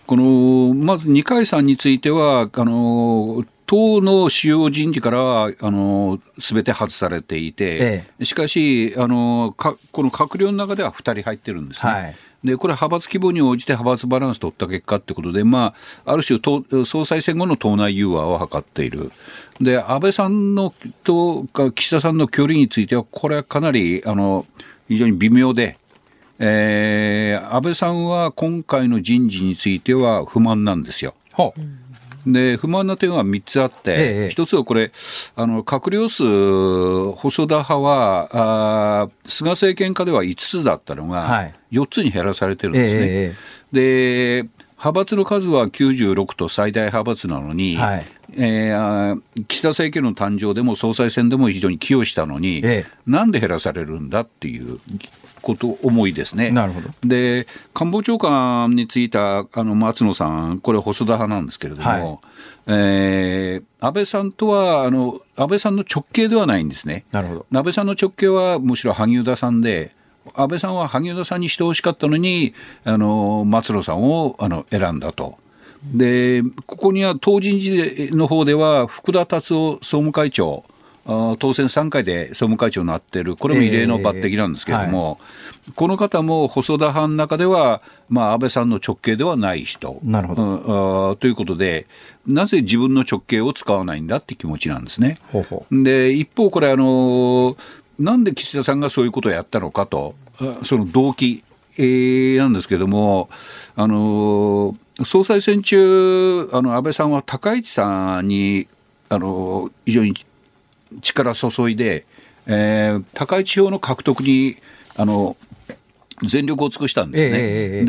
このまず二階さんについては、あの党の主要人事からはあの全て外されていて、しかしあのか、この閣僚の中では2人入ってるんですね。はいで、これ派閥規模に応じて派閥バランス取った結果ってことで、まあ、ある種総裁選後の党内融和を図っている。で、安倍さんのと岸田さんの距離については、これはかなり、あの、非常に微妙で、えー、安倍さんは今回の人事については不満なんですよ。はあで不満な点は3つあって、ええ、1つはこれ、あの閣僚数、細田派はあ、菅政権下では5つだったのが、4つに減らされてるんですね。え、で派閥の数は96と最大派閥なのに、はい、えー、岸田政権の誕生でも総裁選でも非常に寄与したのに、ええ、なんで減らされるんだっていうこと思いですね。なるほどで官房長官についたあの松野さん、これ、細田派なんですけれども、はい、えー、安倍さんとはあの、安倍さんの直系ではないんですね。なるほど安倍さんの直系はむしろ萩生田さんで、安倍さんは萩生田さんにしてほしかったのに、あの松野さんをあの選んだと。で、ここには党人事の方では、福田達夫総務会長、当選3回で総務会長になっている、これも異例の抜擢なんですけれども、えーはい、この方も細田派の中では、まあ、安倍さんの直系ではない人。なるほど、うん、ということで、なぜ自分の直系を使わないんだって気持ちなんですね。ほうほう。で一方、これあの、なんで岸田さんがそういうことをやったのかと、その動機、えー、なんですけれども、あの総裁選中、あの安倍さんは高市さんにあの非常に力注いで、えー、高市票の獲得にあの全力を尽くしたんですね、えー、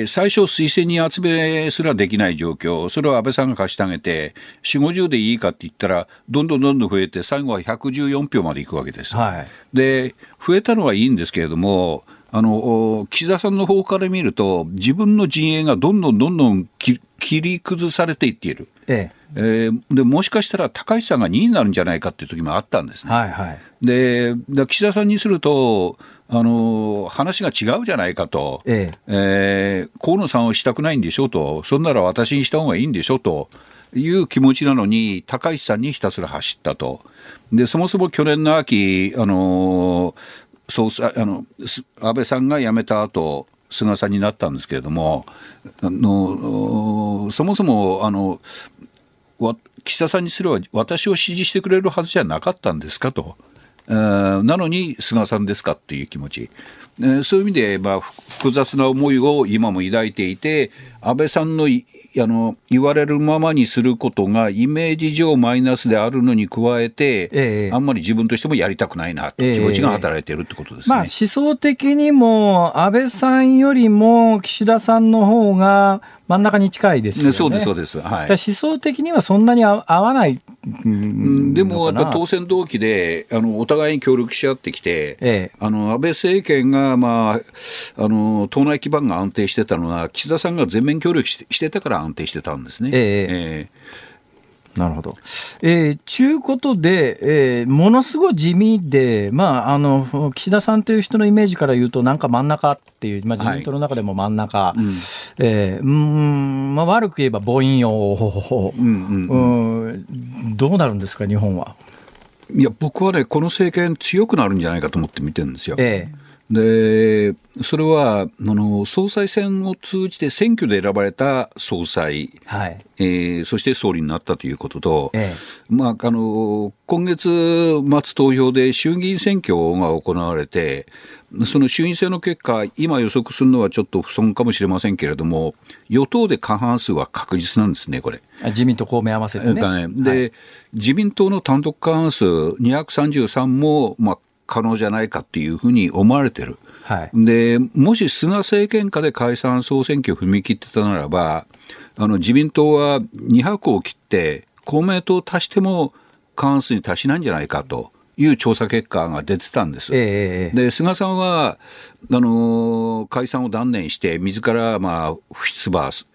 で最初、推薦人集めすらできない状況、それを安倍さんが貸してあげて、4、50でいいかって言ったら、どんどんどんどん増えて、最後は114票までいくわけです。はい、で増えたのはいいんですけれども、あの岸田さんの方から見ると、自分の陣営がどんどんどんどん切り崩されていっている。えええー、でもしかしたら高市さんが2位になるんじゃないかっていう時もあったんですね。はいはい、で岸田さんにするとあの話が違うじゃないかと、ええ。えー、河野さんをしたくないんでしょうと、そんなら私にした方がいいんでしょうと。いう気持ちなのに、高市さんにひたすら走ったと。でそもそも去年の秋、あの総裁あの安倍さんが辞めた後菅さんになったんですけれども、あのそもそもあの岸田さんにすれば私を支持してくれるはずじゃなかったんですかと。なのに菅さんですかっていう気持ち、そういう意味で、まあ、複雑な思いを今も抱いていて、安倍さんのあの言われるままにすることがイメージ上マイナスであるのに加えて、ええ、あんまり自分としてもやりたくないなという気持ちが働いているってことですね、まあ、思想的にも安倍さんよりも岸田さんの方が真ん中に近いですよね。そうです、そうです。はい、思想的にはそんなに合わないでも、やっぱ当選同期で、あのお互いに協力し合ってきて、ええ、あの安倍政権が、まあ、あの党内基盤が安定してたのは、岸田さんが全面協力してしてたから安定してたんですね。ええええなるほど。えー、ちゅうことで、えー、ものすごい地味で、まあ、あの、岸田さんという人のイメージから言うと、なんか真ん中っていう、まあ、自民党の中でも真ん中、はい、うん、えー、うん、まあ、悪く言えば凡庸、うん、うん。うん、どうなるんですか、日本は。いや、僕はね、この政権強くなるんじゃないかと思って見てるんですよ。ええで、それは、あの、総裁選を通じて選挙で選ばれた総裁、はい、えー、そして総理になったということと、ええ、まあ、あの、今月末投票で衆議院選挙が行われて、その衆院選の結果、今予測するのはちょっと不損かもしれませんけれども、与党で過半数は確実なんですね、これ。自民党、公明合わせてね。ね。で、はい、自民党の単独過半数233も、まあ、可能じゃないかっていうふうに思われてる。はい、でもし菅政権下で解散・総選挙を踏み切ってたならば、あの自民党は2箱を切って、公明党を足しても過半数に達しないんじゃないかと。いう調査結果が出てたんです。えー、で菅さんはあの解散を断念して、自らまあ不出馬、事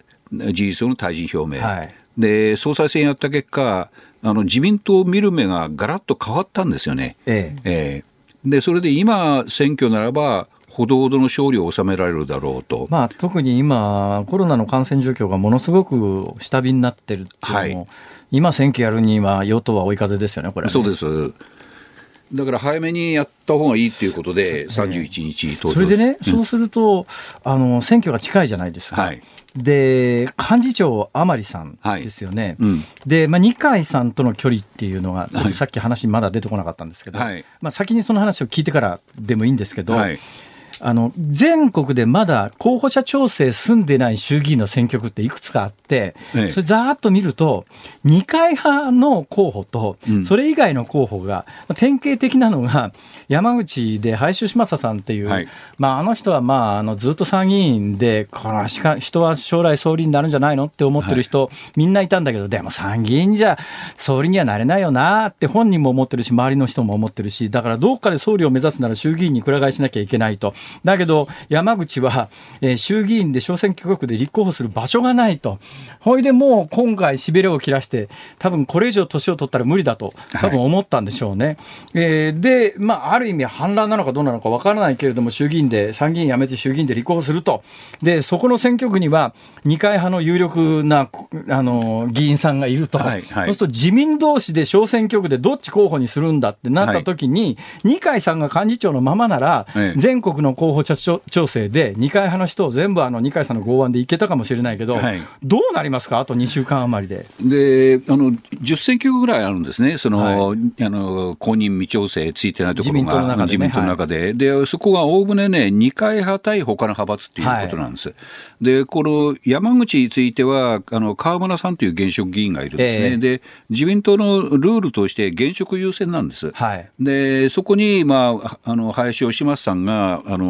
実上の退陣表明、はい、で総裁選やった結果、あの自民党を見る目がガラッと変わったんですよね。えー、えーでそれで今、選挙ならば、ほどほどの勝利を収められるだろうと、まあ、特に今、コロナの感染状況がものすごく下火になってるっていうのも、はい、今、選挙やるには与党は追い風ですよね、これ、ね、そうです。だから早めにやった方がいいっていうことで、31日投票それでね、うん。そうすると、あの、選挙が近いじゃないですか。はいで、幹事長、甘利さんですよね。うん。で、まあ、二階さんとの距離っていうのが、ちょっとさっき話まだ出てこなかったんですけど、はい。まあ、先にその話を聞いてからでもいいんですけど、はいあの全国でまだ候補者調整済んでない衆議院の選挙区っていくつかあって、ええ。それざーっと見ると、二階派の候補とう、ん。それ以外の候補が、まあ典型的なのが、山口で林芳正さんっていう、はい。まあ、あの人は、まあ、あのずっと参議院で、これはしか人は将来総理になるんじゃないのって思ってる人、みんないたんだけど、でも参議院じゃ総理にはなれないよなって本人も思ってるし、周りの人も思ってるし、だからどっかで総理を目指すなら衆議院にくら替えしなきゃいけないと。だけど、山口は、えー衆議院で小選挙区で立候補する場所がないと。ほいでもう今回しびれを切らして、多分これ以上年を取ったら無理だと、多分思ったんでしょうね。えーで、まあ、ある意味反乱なのかどうなのかわからないけれども、衆議院で、参議院辞めて衆議院で立候補すると。で、そこの選挙区には、二階派の有力な、あの、議員さんがいると。はいはいそうすると自民同士で小選挙区でどっち候補にするんだってなった時に、二階さんが幹事長のままなら、ええ全国の候補者調調整で二階派の人を全部あの二階さんの剛腕でいけたかもしれないけど、はい。どうなりますか？あと2週間余りで。であの10選挙区ぐらいあるんですね、その、はあの公認未調整ついてないところが、自民党の中でね自民党の中で、でそこがおおむねね、二階派対他の派閥っていうことなんです。で、この山口については、あの河村さんという現職議員がいるんですね、ええ。で自民党のルールとして現職優先なんです。はい。でそこに、まあ、あの林芳正さんがあの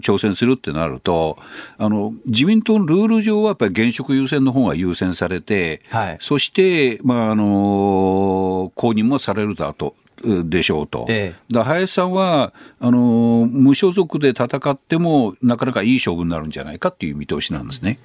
挑戦するってなるとあの、自民党のルール上はやっぱり現職優先の方が優先されて、はいそして、まあ、あの公認もされるだと。でしょうと、ええだ林さんはあの無所属で戦ってもなかなかいい勝負になるんじゃないかっていう見通しなんですね。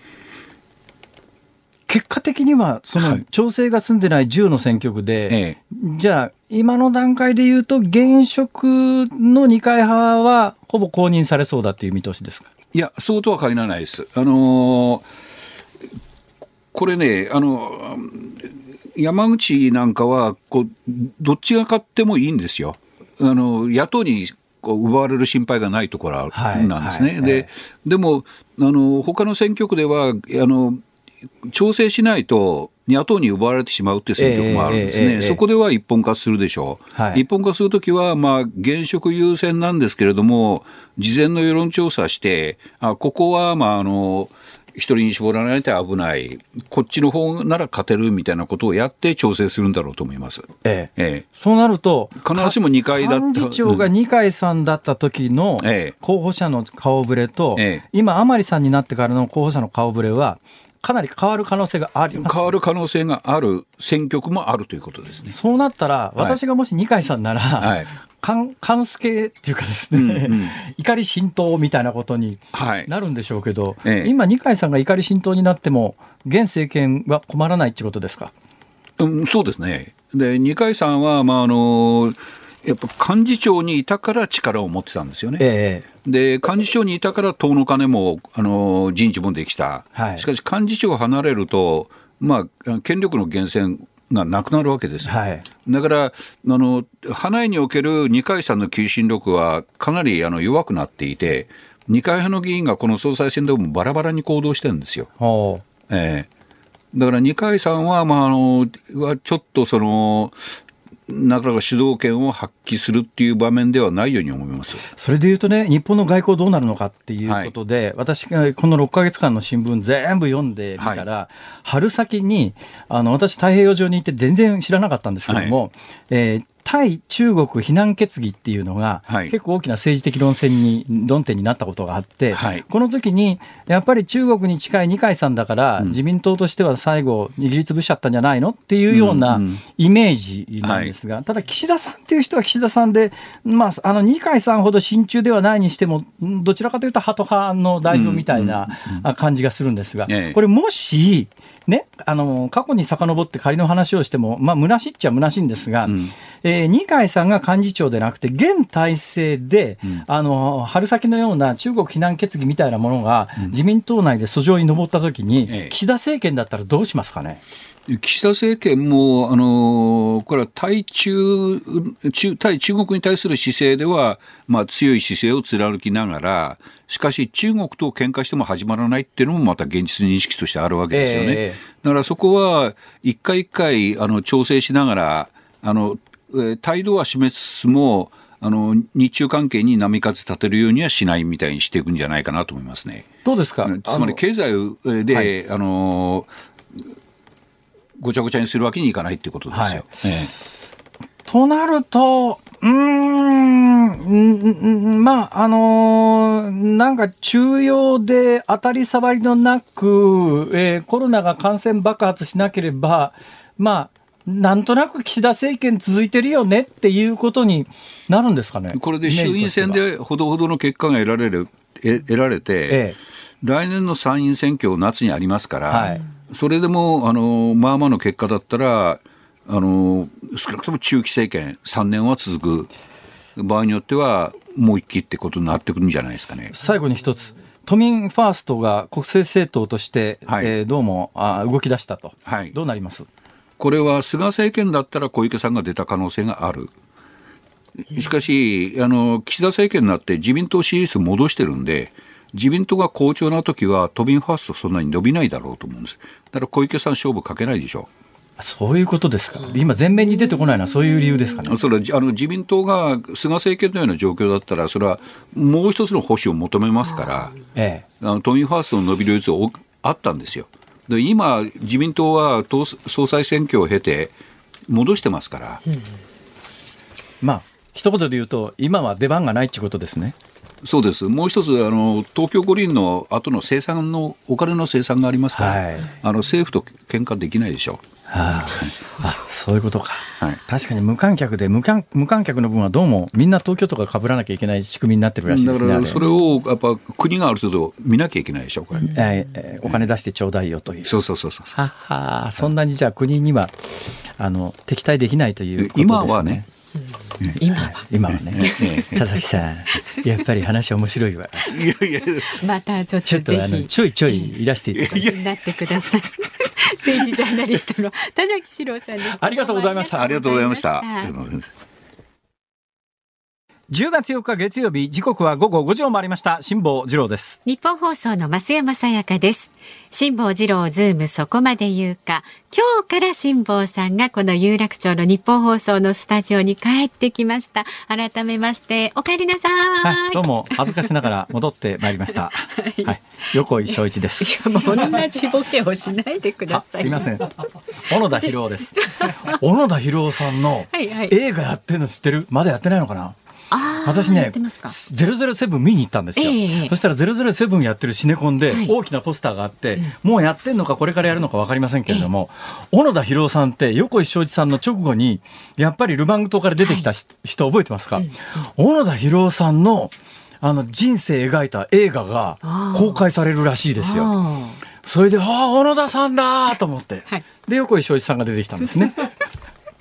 結果的には、そのはい調整が済んでない10の選挙区で、えじゃあ、今の段階で言うと、現職の二階派はほぼ公認されそうだっていう見通しですか？いや、そうとは限らないです。あのーこれね、あの山口なんかはこう、どっちが勝ってもいいんですよ。あの野党にこう奪われる心配がないところはいなんですね。はいででもあの、他の選挙区ではあの、調整しないと野党に奪われてしまうっていう選挙区もあるんですね、そこでは一本化するでしょう、はい。一本化するときは、まあ、現職優先なんですけれども、事前の世論調査して、あここは、まあ、あの一人に絞られて危ない、こっちの方なら勝てるみたいなことをやって調整するんだろうと思います。ええ。ええ。そうなると、必ずしも二階だった。幹事長が二階さんだった時のええ。候補者の顔ぶれと、ええ。今、甘利さんになってからの候補者の顔ぶれは、かなり変わる可能性があります。変わる可能性がある選挙区もあるということですね。そうなったら、私がもし二階さんなら、はい関関助っていうかですね、うんうん怒り浸透みたいなことにはいなるんでしょうけど、ええ今、二階さんが怒り浸透になっても、現政権は困らないってことですか？うん、そうですね。で、二階さんは、まあ、あの、やっぱ幹事長にいたから力を持ってたんですよね。えで、幹事長にいたから党の金も、あの、人事もできた。はいしかし幹事長を離れると、まあ、権力の源泉がなくなるわけですよ。はいだから、あの、花井における二階さんの求心力はかなりあの弱くなっていて、二階派の議員がこの総裁選でもバラバラに行動してるんですよ。ええだから二階さんは、まあ、あのはちょっとその、なかなか主導権を発揮するっていう場面ではないように思います。それでいうとね、日本の外交どうなるのかっていうことで、私がこの6か月間の新聞全部読んでみたら、春先に、あの、私太平洋上にいて全然知らなかったんですけども、えー対中国非難決議っていうのが、はい。結構大きな政治的論戦に、論点になったことがあって、はい。この時に、やっぱり中国に近い二階さんだから、うん。自民党としては最後、握りつぶしちゃったんじゃないのっていうようなうんうんイメージなんですが、ただ岸田さんっていう人は岸田さんで、まあ、あの二階さんほど親中ではないにしても、んどちらかというとハト派の代表みたいなあ感じがするんですが、ええ。これもし、ね、あの過去に遡って仮の話をしても、まあ虚しいっちゃ虚しいんですが、ん。えー二階さんが幹事長でなくて、現体制で、ん。あの春先のような中国非難決議みたいなものが、自民党内で訴状に上ったときに、ええ。岸田政権だったらどうしますかね？岸田政権も、あのこれは対中中対中国に対する姿勢では、まあ、強い姿勢を貫きながら、しかし中国と喧嘩しても始まらないっていうのもまた現実認識としてあるわけですよね。えー、だからそこは一回一回あの調整しながら、あの態度は示すも、あの日中関係に波風立てるようにはしないみたいにしていくんじゃないかなと思いますね。どうですか？つまり経済で、はい、あのごちゃごちゃにするわけにいかないっていうことですよ。はいええ、となると、うん、まあ、あのー、なんか中央で当たり障りのなく、えー、コロナが感染爆発しなければ、まあ、なんとなく岸田政権続いてるよねっていうことになるんですかね。これで衆院選でほどほどの結果が得られる、得られて、ええ、来年の参院選挙夏にありますから、はいそれでも、あの、まあまあの結果だったら、あの、少なくとも中期政権3年は続く。場合によっては、もう一期ってことになってくるんじゃないですかね。最後に一つ。都民ファーストが国政政党として、はい、えー、どうもあ動き出したと、はい、どうなります？これは菅政権だったら小池さんが出た可能性がある。しかし、あの岸田政権になって自民党支持率戻してるんで、自民党が好調な時は都民ファーストそんなに伸びないだろうと思うんです。だから小池さん勝負かけないでしょう。そういうことですか。今、前面に出てこないのは、そういう理由ですかね。それはあの自民党が菅政権のような状況だったら、それはもう一つの保守を求めますから、ええ、あの都民ファーストの伸びる率あったんですよ。で今、自民党は総裁選挙を経て、戻してますから。うん、まあ一言で言うと、今は出番がないってことですね。そうです、もう一つあの、東京五輪の後の生産のお金の生産がありますから、はい、あの政府と喧嘩できないでしょう。はあ、あそういうことか、はい、確かに無観客で無観無観客の分はどうもみんな東京とかかぶらなきゃいけない仕組みになってるらしいですねだからそれをやっぱ国がある程度見なきゃいけないでしょこれ、えー、お金出してちょうだいよという。そうそうそうそうははそんなにじゃあ国にはあの敵対できないということです、ね、今はね今は。今はね。田崎さん、やっぱり話面白いわ。いやいや。またちょっとちょっとあのちょいちょいいらしていただいて。なってください。政治ジャーナリストの田崎史郎さんでした。ありがとうございました。ありがとうございました。10月4日月曜日時刻は午後5時を回りました。辛坊治郎です。日本放送の増山さやかです。辛坊治郎ズームそこまで言うか。今日から辛坊さんがこの有楽町のニッポン放送のスタジオに帰ってきました。改めましてお帰りなさい、はい、どうも。恥ずかしながら戻ってまいりました、はい、はい、横井庄一です。同じボケをしないでください。すみません。小野田博です。小野田寛郎さんの映画やってるの知ってる？まだやってないのかな？私ね、ゼロゼロセブン見に行ったんですよ。えー、そしたらゼロゼロセブンやってるシネコンで大きなポスターがあって、はい、もうやってんのかこれからやるのか分かりませんけれども、えー、小野田博さんって横井庄司さんの直後にやっぱりルバング島から出てきた、はい、人覚えてますか、うん、小野田博さんのあの人生描いた映画が公開されるらしいですよ。それで、ああ、小野田さんだと思って、はい、で、横井庄司さんが出てきたんですね。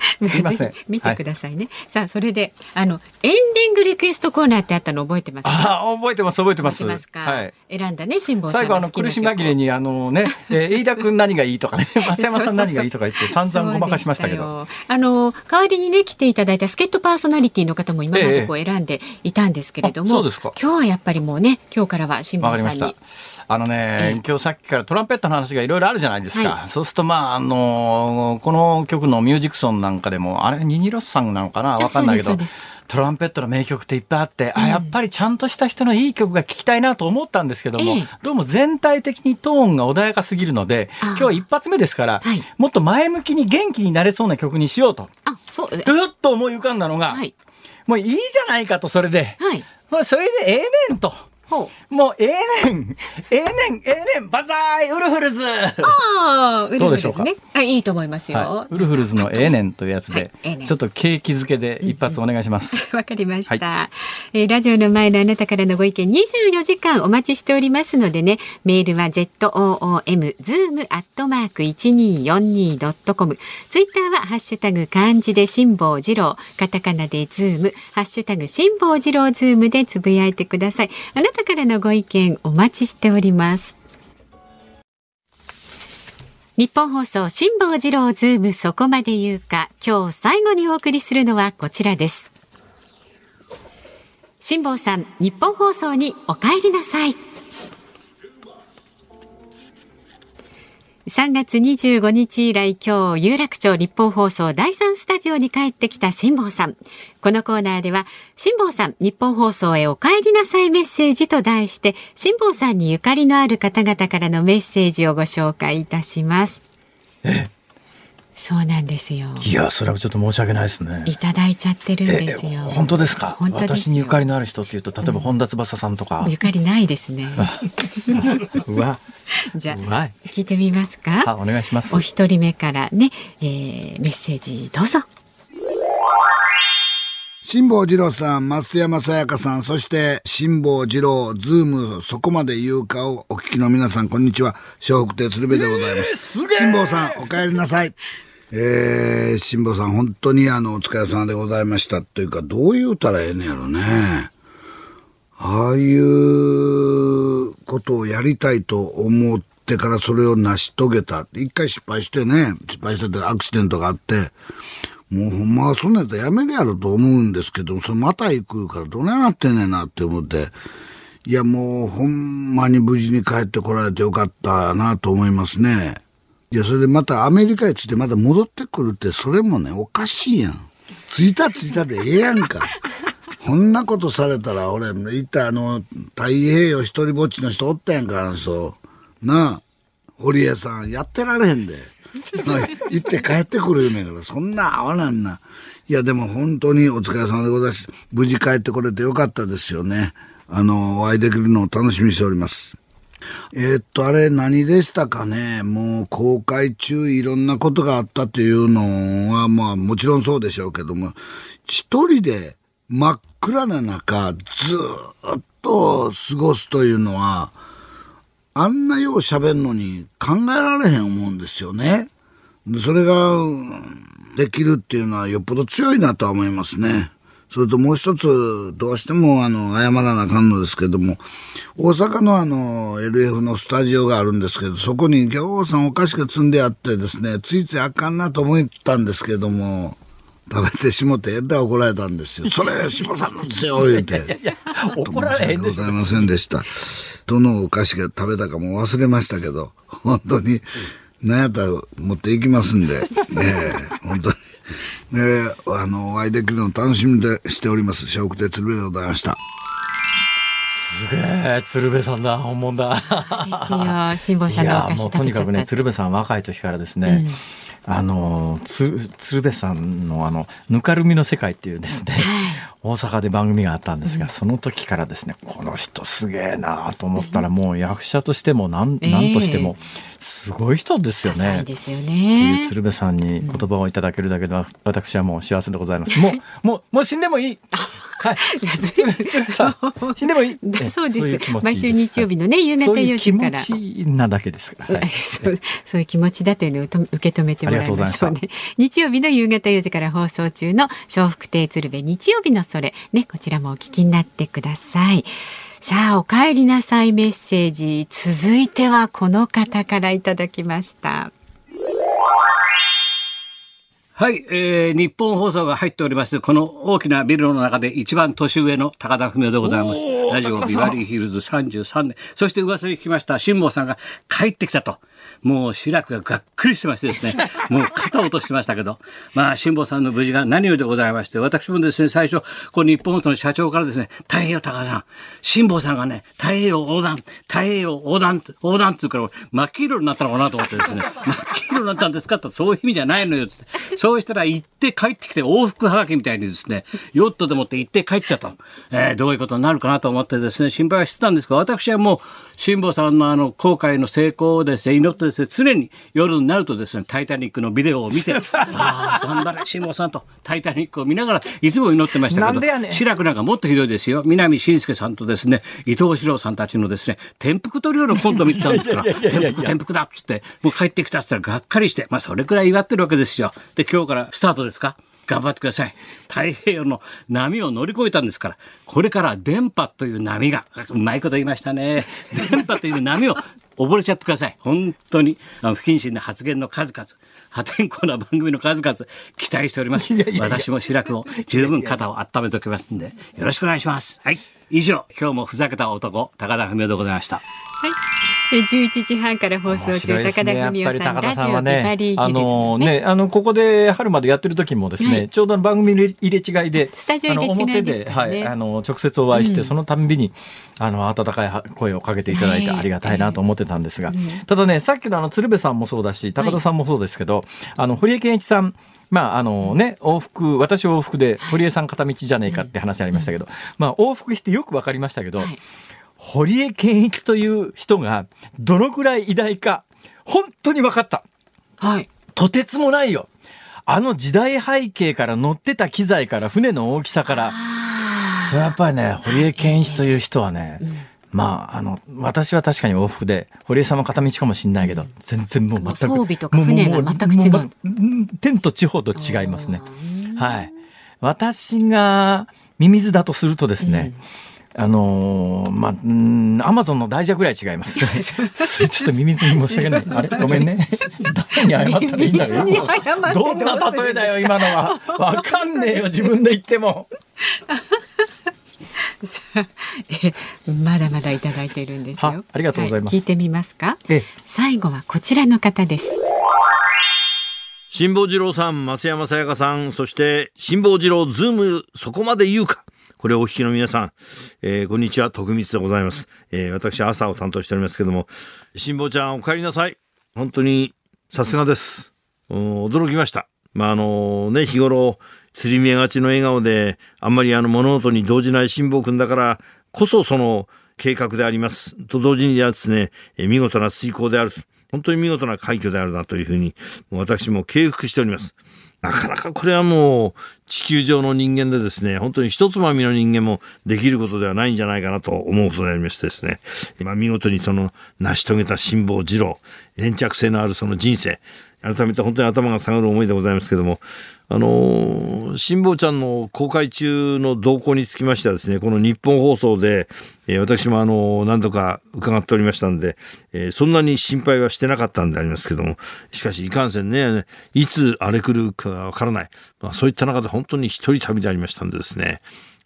すいません。見てくださいね。はい、さあそれであのエンディングリクエストコーナーってあったの覚えてます？あ覚えてます覚えてます。ますはい、選んだね辛坊最後あの苦し紛れにあのね、えー、飯田君何がいいとかね 増山さん何がいいとか言って散々ごまかしましたけど。あの代わりにね来ていただいた助っ人パーソナリティの方も今までこう選んでいたんですけれども、えそうですか今日はやっぱりもうね今日からは辛坊さんに。あのね、今日さっきからトランペットの話がいろいろあるじゃないですか。はい、そうすると、まあ、あのこの曲のミュージックソンなんかでも、あれ、ニニロスさんなのかな？わかんないけど、トランペットの名曲っていっぱいあって、うん、あ、やっぱりちゃんとした人のいい曲が聴きたいなと思ったんですけども、ええ、どうも全体的にトーンが穏やかすぎるので、今日は一発目ですから、はい、もっと前向きに元気になれそうな曲にしようと。あ、そう。うっと思い浮かんだのが、はい、もういいじゃないかと、それで。はい。まあ、それでええねんと。もう ええねん、ええねん、ええねん、万歳ウルフルズ。ああ、ウルフルズね。あ、いいと思いますよ、はい、ウルフルズのええねんというやつで、はい、ちょっと景気づけで一発お願いします。わ、かりました、はい、えー、ラジオの前のあなたからのご意見24時間お待ちしておりますのでね、メールは z o o m zoom アットマーク一二四二ドットコム。ツイッターはハッシュタグ漢字で辛坊治郎、カタカナでズーム、ハッシュタグ辛坊治郎ズームでつぶやいてください。あなたからのご意見お待ちしております。ニッポン放送辛坊治郎ズームそこまで言うか今日最後にお送りするのはこちらです。辛坊さんニッポン放送にお帰りなさい。3月25日以来今日有楽町日本放送第3スタジオに帰ってきた辛坊さん。このコーナーでは辛坊さん日本放送へお帰りなさいメッセージと題して辛坊さんにゆかりのある方々からのメッセージをご紹介いたします。そうなんですよ。いやそれはちょっと申し訳ないですね。いただいちゃってるんですよ。本当ですか？私にゆかりのある人っていうと例えば本田翼さんとか、ゆかりないですね。うわ。じゃあ聞いてみますか？あお願いします。お一人目からね、えー、メッセージどうぞ辛坊治郎さん、増山さやかさん、そして辛坊治郎、ズーム、そこまで言うかをお聞きの皆さん、こんにちは。笑福亭鶴瓶でございます。辛坊さん、お帰りなさい。えー、辛坊さん、本当にあの、お疲れ様でございました。というか、どう言うたらええねやろね。ああいうことをやりたいと思ってからそれを成し遂げた。一回失敗してね、失敗しててアクシデントがあって、もうほんまはそんなやったらやめるやろと思うんですけど、それまた行くからどないなってんねんなって思って、いやもうほんまに無事に帰ってこられてよかったなと思いますね。いや、それでまたアメリカへ着いてまた戻ってくるって、それもね、おかしいやん。着いた着いたでええやんか。こんなことされたら、俺、行ったあの、太平洋一人ぼっちの人おったやんか、あの人。なあ、堀江さん、やってられへんで。行って帰ってくる言うねんから、そんな合わなんな。いや、でも本当にお疲れ様でございます。無事帰ってこれてよかったですよね。あの、お会いできるのを楽しみにしております。えーっと、あれ何でしたかね。もう公開中いろんなことがあったというのは、まあもちろんそうでしょうけども、一人で真っ暗な中、ずっと過ごすというのは、あんなよう喋んのに考えられへん思うんですよね。それが、できるっていうのはよっぽど強いなとは思いますね。それともう一つ、どうしてもあの、謝らなあかんのですけども、大阪のあの、LF のスタジオがあるんですけど、そこにギャオさんお菓子が積んであってですね、ついついあかんなと思ったんですけども、食べてしもってえらい怒られたんですよ。それ、しもさんのですよ、言うて。怒られへんでしょ申し訳ございませんでした。どのお菓子が食べたかも忘れましたけど、本当に、何やったら持っていきますんで、ねえ、本当に。えー、あの、お会いできるのを楽しみでしております。笑福亭鶴瓶でございました。すげえ鶴瓶さんだ本物だですよ辛坊さんのお菓子いやもう食べちゃったとにかくね鶴瓶さん若い時からですね、あのつ鶴瓶さんのあのぬかるみの世界っていうですね、大阪で番組があったんですが、その時からですねこの人すげえなと思ったらもう役者としてもなん,、ええ。なんとしてもすごい人ですよね。ですよっていねう鶴瓶さんに言葉をいただけるだけでは私はもう幸せでございます。もう、もう、もう死んでもいい。はい。死んでもいい。だそうです毎週日曜日のね夕方そういう4気持時からちなだけですから。はい そうそういう気持ちだというのを受受け止めてもらいましょうね。日曜日の夕方4時から放送中の笑福亭鶴瓶日曜日のそれねこちらもお聞きになってください。さあお帰りなさいメッセージ続いてはこの方からいただきました。はい、えー、日本放送が入っております、この大きなビルの中で一番年上の高田文夫でございます。ラジオビバリーヒルズ33年。そして噂に聞きました、辛坊さんが帰ってきたと。もう志らくががっくりしてましてですね、もう肩を落としてましたけど、まあ辛坊さんの無事が何よりでございまして、私もですね、最初、この日本放送の社長からですね、太平洋高さん、辛坊さんがね、太平洋横断、太平洋横断、横断って言うから、真っ黄色になったのかなと思ってですね、真っ黄色になったんですかってそういう意味じゃないのよって。そうしたら行って帰ってきて往復はがきみたいにですね、ヨットでもって行って帰っちゃったの。えーどういうことになるかなと思ってですね、心配はしてたんですが、私はもう、辛坊さんのあの、航海の成功をですね、祈ってですね、常に夜になるとですね、タイタニックのビデオを見て、ああ、頑張れ、辛坊さんと、タイタニックを見ながら、いつも祈ってましたけどなんでやねん、志らくなんかもっとひどいですよ。南信介さんとですね、伊藤四郎さんたちのですね、転覆トリオのコント見てたんですから、転覆転覆だっつって、もう帰ってきたっつったらがっかりして、まあそれくらい祝ってるわけですよ。で、今日からスタートですか？頑張ってください。太平洋の波を乗り越えたんですから、これから電波という波が、うまいこと言いましたね。電波という波を溺れちゃってください。本当に、あの不謹慎な発言の数々、破天荒な番組の数々、期待しております。私も志らくを十分肩を温めておきますんで、よろしくお願いします。はい。以上、今日もふざけた男、高田文夫でございました。はい。え11時半から放送中、高田文夫さん、ラジオビバね、リーヒルズあののね。ね、あの、ここで春までやってる時もですね、ちょうど番組入れ入れ違いで、スタジオ入れ違いですからね。はい、あの、直接お会いして、そのたんびに、あの、温かい声をかけていただいてはい。ありがたいなと思ってたんですが、ただね、さっきのあの、鶴瓶さんもそうだし、高田さんもそうですけど、あの、堀江謙一さん、まあ、あのね、往復、私往復で、堀江さん片道じゃねえかって話ありましたけど、まあ、往復してよくわかりましたけど、はい。堀江謙一という人がどのくらい偉大か、本当に分かった。はい。とてつもないよ。あの時代背景から乗ってた機材から船の大きさから、それはやっぱりね、堀江謙一という人はね、まあ、あの、私は確かに往復で、堀江さんも片道かもしれないけど、全然もう全く。装備とか船が全く違うもううん天と地方と違いますね。はい。私がミミズだとするとですね、あのーまあ、うんアマゾンの大蛇ぐらい違います。ちょっとミミズに申し訳ない。あれ？ごめんね。誰に謝ったらいいんだろうどんな例えだよ、今のは。わかんねえよ、自分で言っても。さ あえまだまだいただいているんですよは。ありがとうございますは聞いてみますか？ええ最後はこちらの方です。辛坊治郎さん、増山さやかさん、そして辛坊治郎ズームそこまで言うか。これをお聞きの皆さん、えーこんにちは、徳光でございます。えー私、朝を担当しておりますけども、辛坊ちゃん、お帰りなさい。本当に、さすがです。うん驚きました。まあ、あのね、日頃、つり見えがちの笑顔で、あんまりあの物事に動じない辛坊君だからこそ、その計画であります。と同時にですね、え見事な遂行である。本当に見事な快挙であるなというふうに、私も敬服しております。なかなかこれはもう地球上の人間でですね、本当に一つまみの人間もできることではないんじゃないかなと思うことでありましてですね、今見事にその成し遂げた辛抱二郎、粘着性のあるその人生、改めて本当に頭が下がる思いでございますけども、あのー、辛坊ちゃんの公開中の動向につきましてはですね、この日本放送で、えー私もあのー何度か伺っておりましたんで、えーそんなに心配はしてなかったんでありますけども、しかしいかんせんね、いつ荒れ狂うかわからない。まあそういった中で本当に一人旅でありましたんでですね、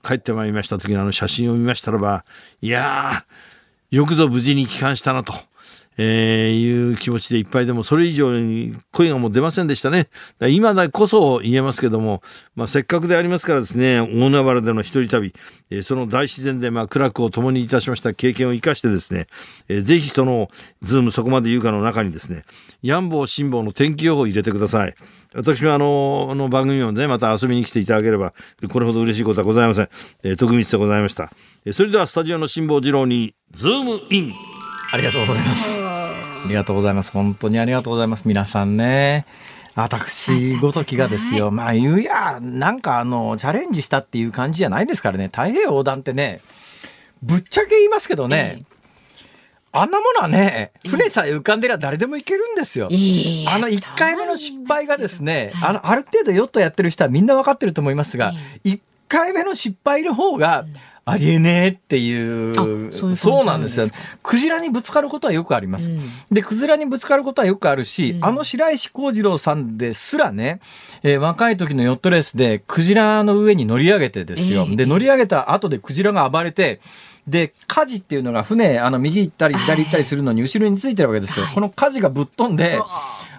帰ってまいりました時のあの写真を見ましたらば、いやー、よくぞ無事に帰還したなと。えーいう気持ちでいっぱいでも、それ以上に声がもう出ませんでしたね。だ今だこそ言えますけども、まあ、せっかくでありますからですね、大海原での一人旅、えーその大自然で、まあ、苦楽を共にいたしました経験を生かしてですね、えーぜひその、ズームそこまで言うかの中にですね、ヤン坊、辛坊の天気予報を入れてください。私はあの、あの番組をね、また遊びに来ていただければ、これほど嬉しいことはございません。えー、徳光でございました。えーそれではスタジオの辛坊治郎に、ズームイン。ありがとうございます。ありがとうございます。本当にありがとうございます。皆さんね。私ごときがですよ。まあ言うや、なんかあの、チャレンジしたっていう感じじゃないですからね。太平洋横断ってね、ぶっちゃけ言いますけどね、あんなものはね、船さえ浮かんでりゃ誰でも行けるんですよ。あの1回目の失敗がですね、あの、ある程度ヨットやってる人はみんな分かってると思いますが、1回目の失敗の方が、ありえねえっていう、あそうそうなんですよ。クジラにぶつかることはよくあります。で、クジラにぶつかることはよくあるし、あの白石幸次郎さんですらね、えー若い時のヨットレースでクジラの上に乗り上げてですよ。で、乗り上げた後でクジラが暴れて、で、舵っていうのが船、あの、右行ったり左行ったりするのに後ろについてるわけですよ。この舵がぶっ飛んで、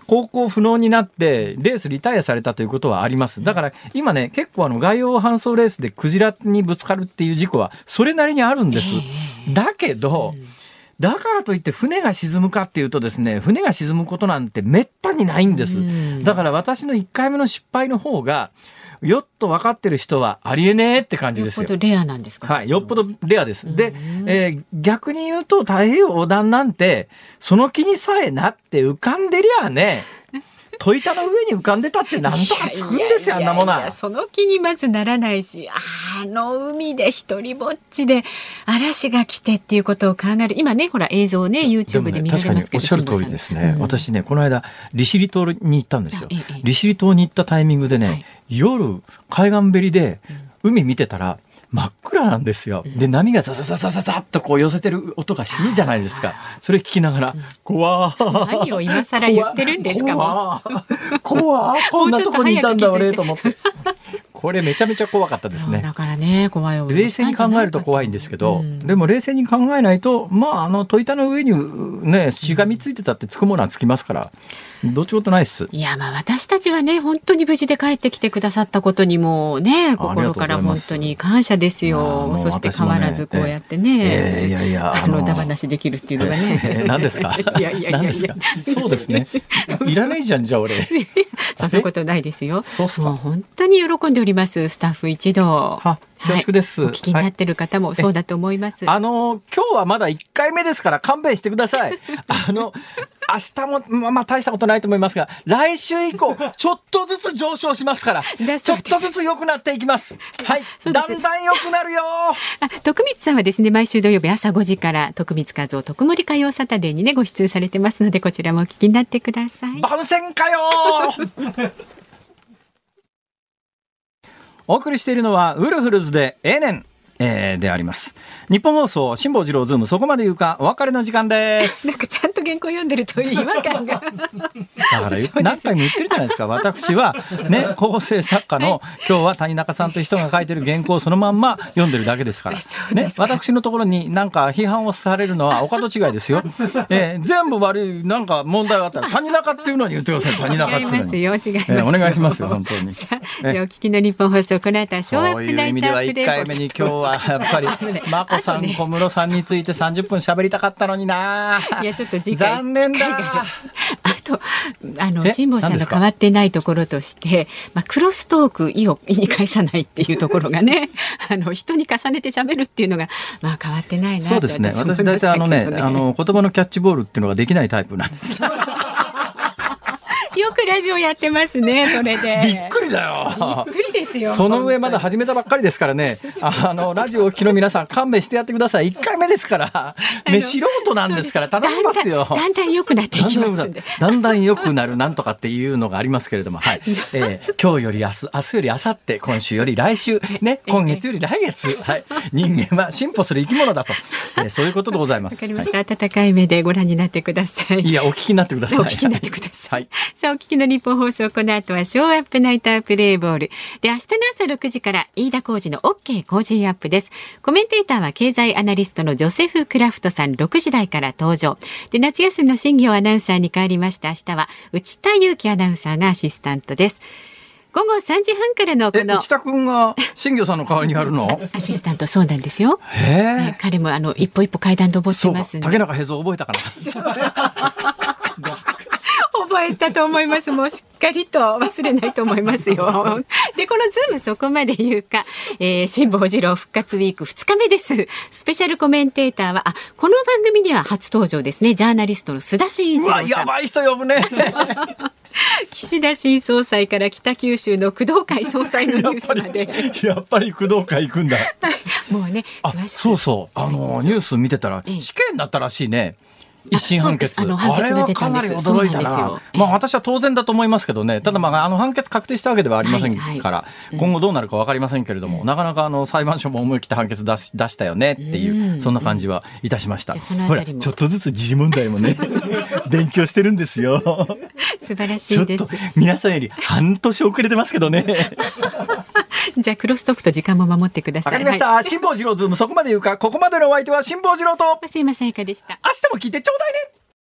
航行不能になって、レースリタイアされたということはあります。だから、今ね、結構あの、外洋搬送レースでクジラにぶつかるっていう事故は、それなりにあるんです。だけど、だからといって船が沈むかっていうとですね、船が沈むことなんてめったにないんです。だから私の1回目の失敗の方が、よっと分かってる人はありえねえって感じですよよっぽ。どレアなんですか？はい、よっぽどレアです。で、えー逆に言うと太平洋横断なんて、その気にさえなって浮かんでりゃね、戸板の上に浮かんでたってなんとかつくんですよ、あんなものは。その気にまずならないしあの海で一人ぼっちで嵐が来てっていうことを考える。今ねほら映像ね YouTube で見られますけどおっしゃる通りですね、うん。私ねこの間利尻島に行ったんですよ。あええ利尻島に行ったタイミングでね、はい。夜海岸べりで海見てたら真っ暗なんですよ。で、波がザザザザザザっとこう寄せてる音がするじゃないですか。それ聞きながら、怖ー。何を今更言ってるんですか怖ー。怖ー。こんなとこにいたんだ俺と思って。これめちゃめちゃ怖かったですね。だからね、怖い冷静に考えると怖いんですけど、でも冷静に考えないと、まあ、あの、戸板の上にね、しがみついてたってつくものはつきますから、どっちことないっす。いや、まあ私たちはね、本当に無事で帰ってきてくださったことにもね、心から本当に感謝ですよ。そして変わらずこうやってね、えー、いやいや、あの、だ話できるっていうのがね。えー、何ですか？いやいやいやいや。そうですね。いらないじゃん、じゃあ俺。そんなことないですよ。そうすか。本当に喜んでおります、スタッフ一同。は恐縮です、はい、お聞きになってる方もそうだと思います。あの今日はまだ1回目ですから勘弁してください。あの明日もまあまあ大したことないと思いますが、来週以降ちょっとずつ上昇しますから、ちょっとずつ良くなっていきます。はい、だんだん良くなるよ。あ徳光さんはですね毎週土曜日朝5時から徳光和夫徳森歌謡サタデーにねご出演されてますのでこちらもお聞きになってください。番宣かよお送りしているのはウルフルズでええねん。えー、であります。ニッポン放送、辛坊治郎ズーム、そこまで言うか、お別れの時間です。なんかちゃんと原稿読んでるという違和感が。だから何回も言ってるじゃないですか。私は、ね、構成作家の、今日は谷中さんという人が書いてる原稿をそのまんま読んでるだけですから。ね、私のところになんか批判をされるのはお門違いですよ。えー、全部悪い、なんか問題があったら、谷中っていうのに言ってください。谷中っていうのに。違いますよ、違います。えー、お願いしますよ、本当に。さあ、でお聞きの日本放送、この後はショーアップナイタープレイ1回目に今日はやっぱり、眞子さん、小室さんについて30分喋りたかったのにな。いや、ちょっと次回。残念だ。あと、あの、辛坊さんの変わってないところとして、まあ、クロストーク、意を意に返さないっていうところがね、あの、人に重ねて喋るっていうのが、まあ、変わってないなそうですね。私大体あのね、あの、言葉のキャッチボールっていうのができないタイプなんです。よくラジオやってますね、それで。びっくりだよ。びっくりですよ。その上まだ始めたばっかりですからね。あの、ラジオを聞きの皆さん勘弁してやってください。1回目ですから。ね、素人なんですから頼みますよ。だんだん良くなっていきますだんだん良くなるなんとかっていうのがありますけれども、はい。えー、今日より明日、明日より明後日、今週より来週、ね、今月より来月、はい。人間は進歩する生き物だと。えー、そういうことでございます。わかりました、はい、温かい目でご覧になってください。いや、お聞きになってください。お聞きになってください。はい、さあ、お聞きの日本放送、この後はショーアップナイタープレイボール。で、明日の朝6時から飯田浩二の OK 工事アップです。コメンテーターは経済アナリストのジョセフ・クラフトさん6時台から登場。で、夏休みの新業アナウンサーに変わりました。明日は内田祐樹アナウンサーがアシスタントです。午後3時半からのこの内田君が新業さんの代わりにやるの？アシスタントそうなんですよ。へね、彼もあの一歩一歩階段登ってます竹中平蔵覚えたかな。覚えたと思います。もうしっかりと忘れないと思いますよ。で、このズームそこまで言うか、えー、辛坊治郎復活ウィーク2日目です。スペシャルコメンテーターは、あ、この番組には初登場ですね。ジャーナリストの須田慎一郎さん。やばい人呼ぶね。岸田新総裁から北九州の工藤会総裁のニュースまでやっぱり工藤会行くんだもうねあそうそうあのニュース見てたら死刑になったらしいね一審判決。あの判れはかなり驚いたな。まあ私は当然だと思いますけどね。ただまああの判決確定したわけではありませんから、はいはい、今後どうなるかわかりませんけれども、うん、なかなかあの裁判所も思い切った判決出し出したよねっていう、うん、そんな感じはいたしました。ほらちょっとずつ時事問題もね 勉強してるんですよ。素晴らしいです。皆さんより半年遅れてますけどね。じゃあクロストークと時間も守ってください。わかりました。辛坊治郎ズームそこまで言うか、ここまでのお相手は辛坊治郎と。すいませんかでした。明日も聞いてちょうだいね。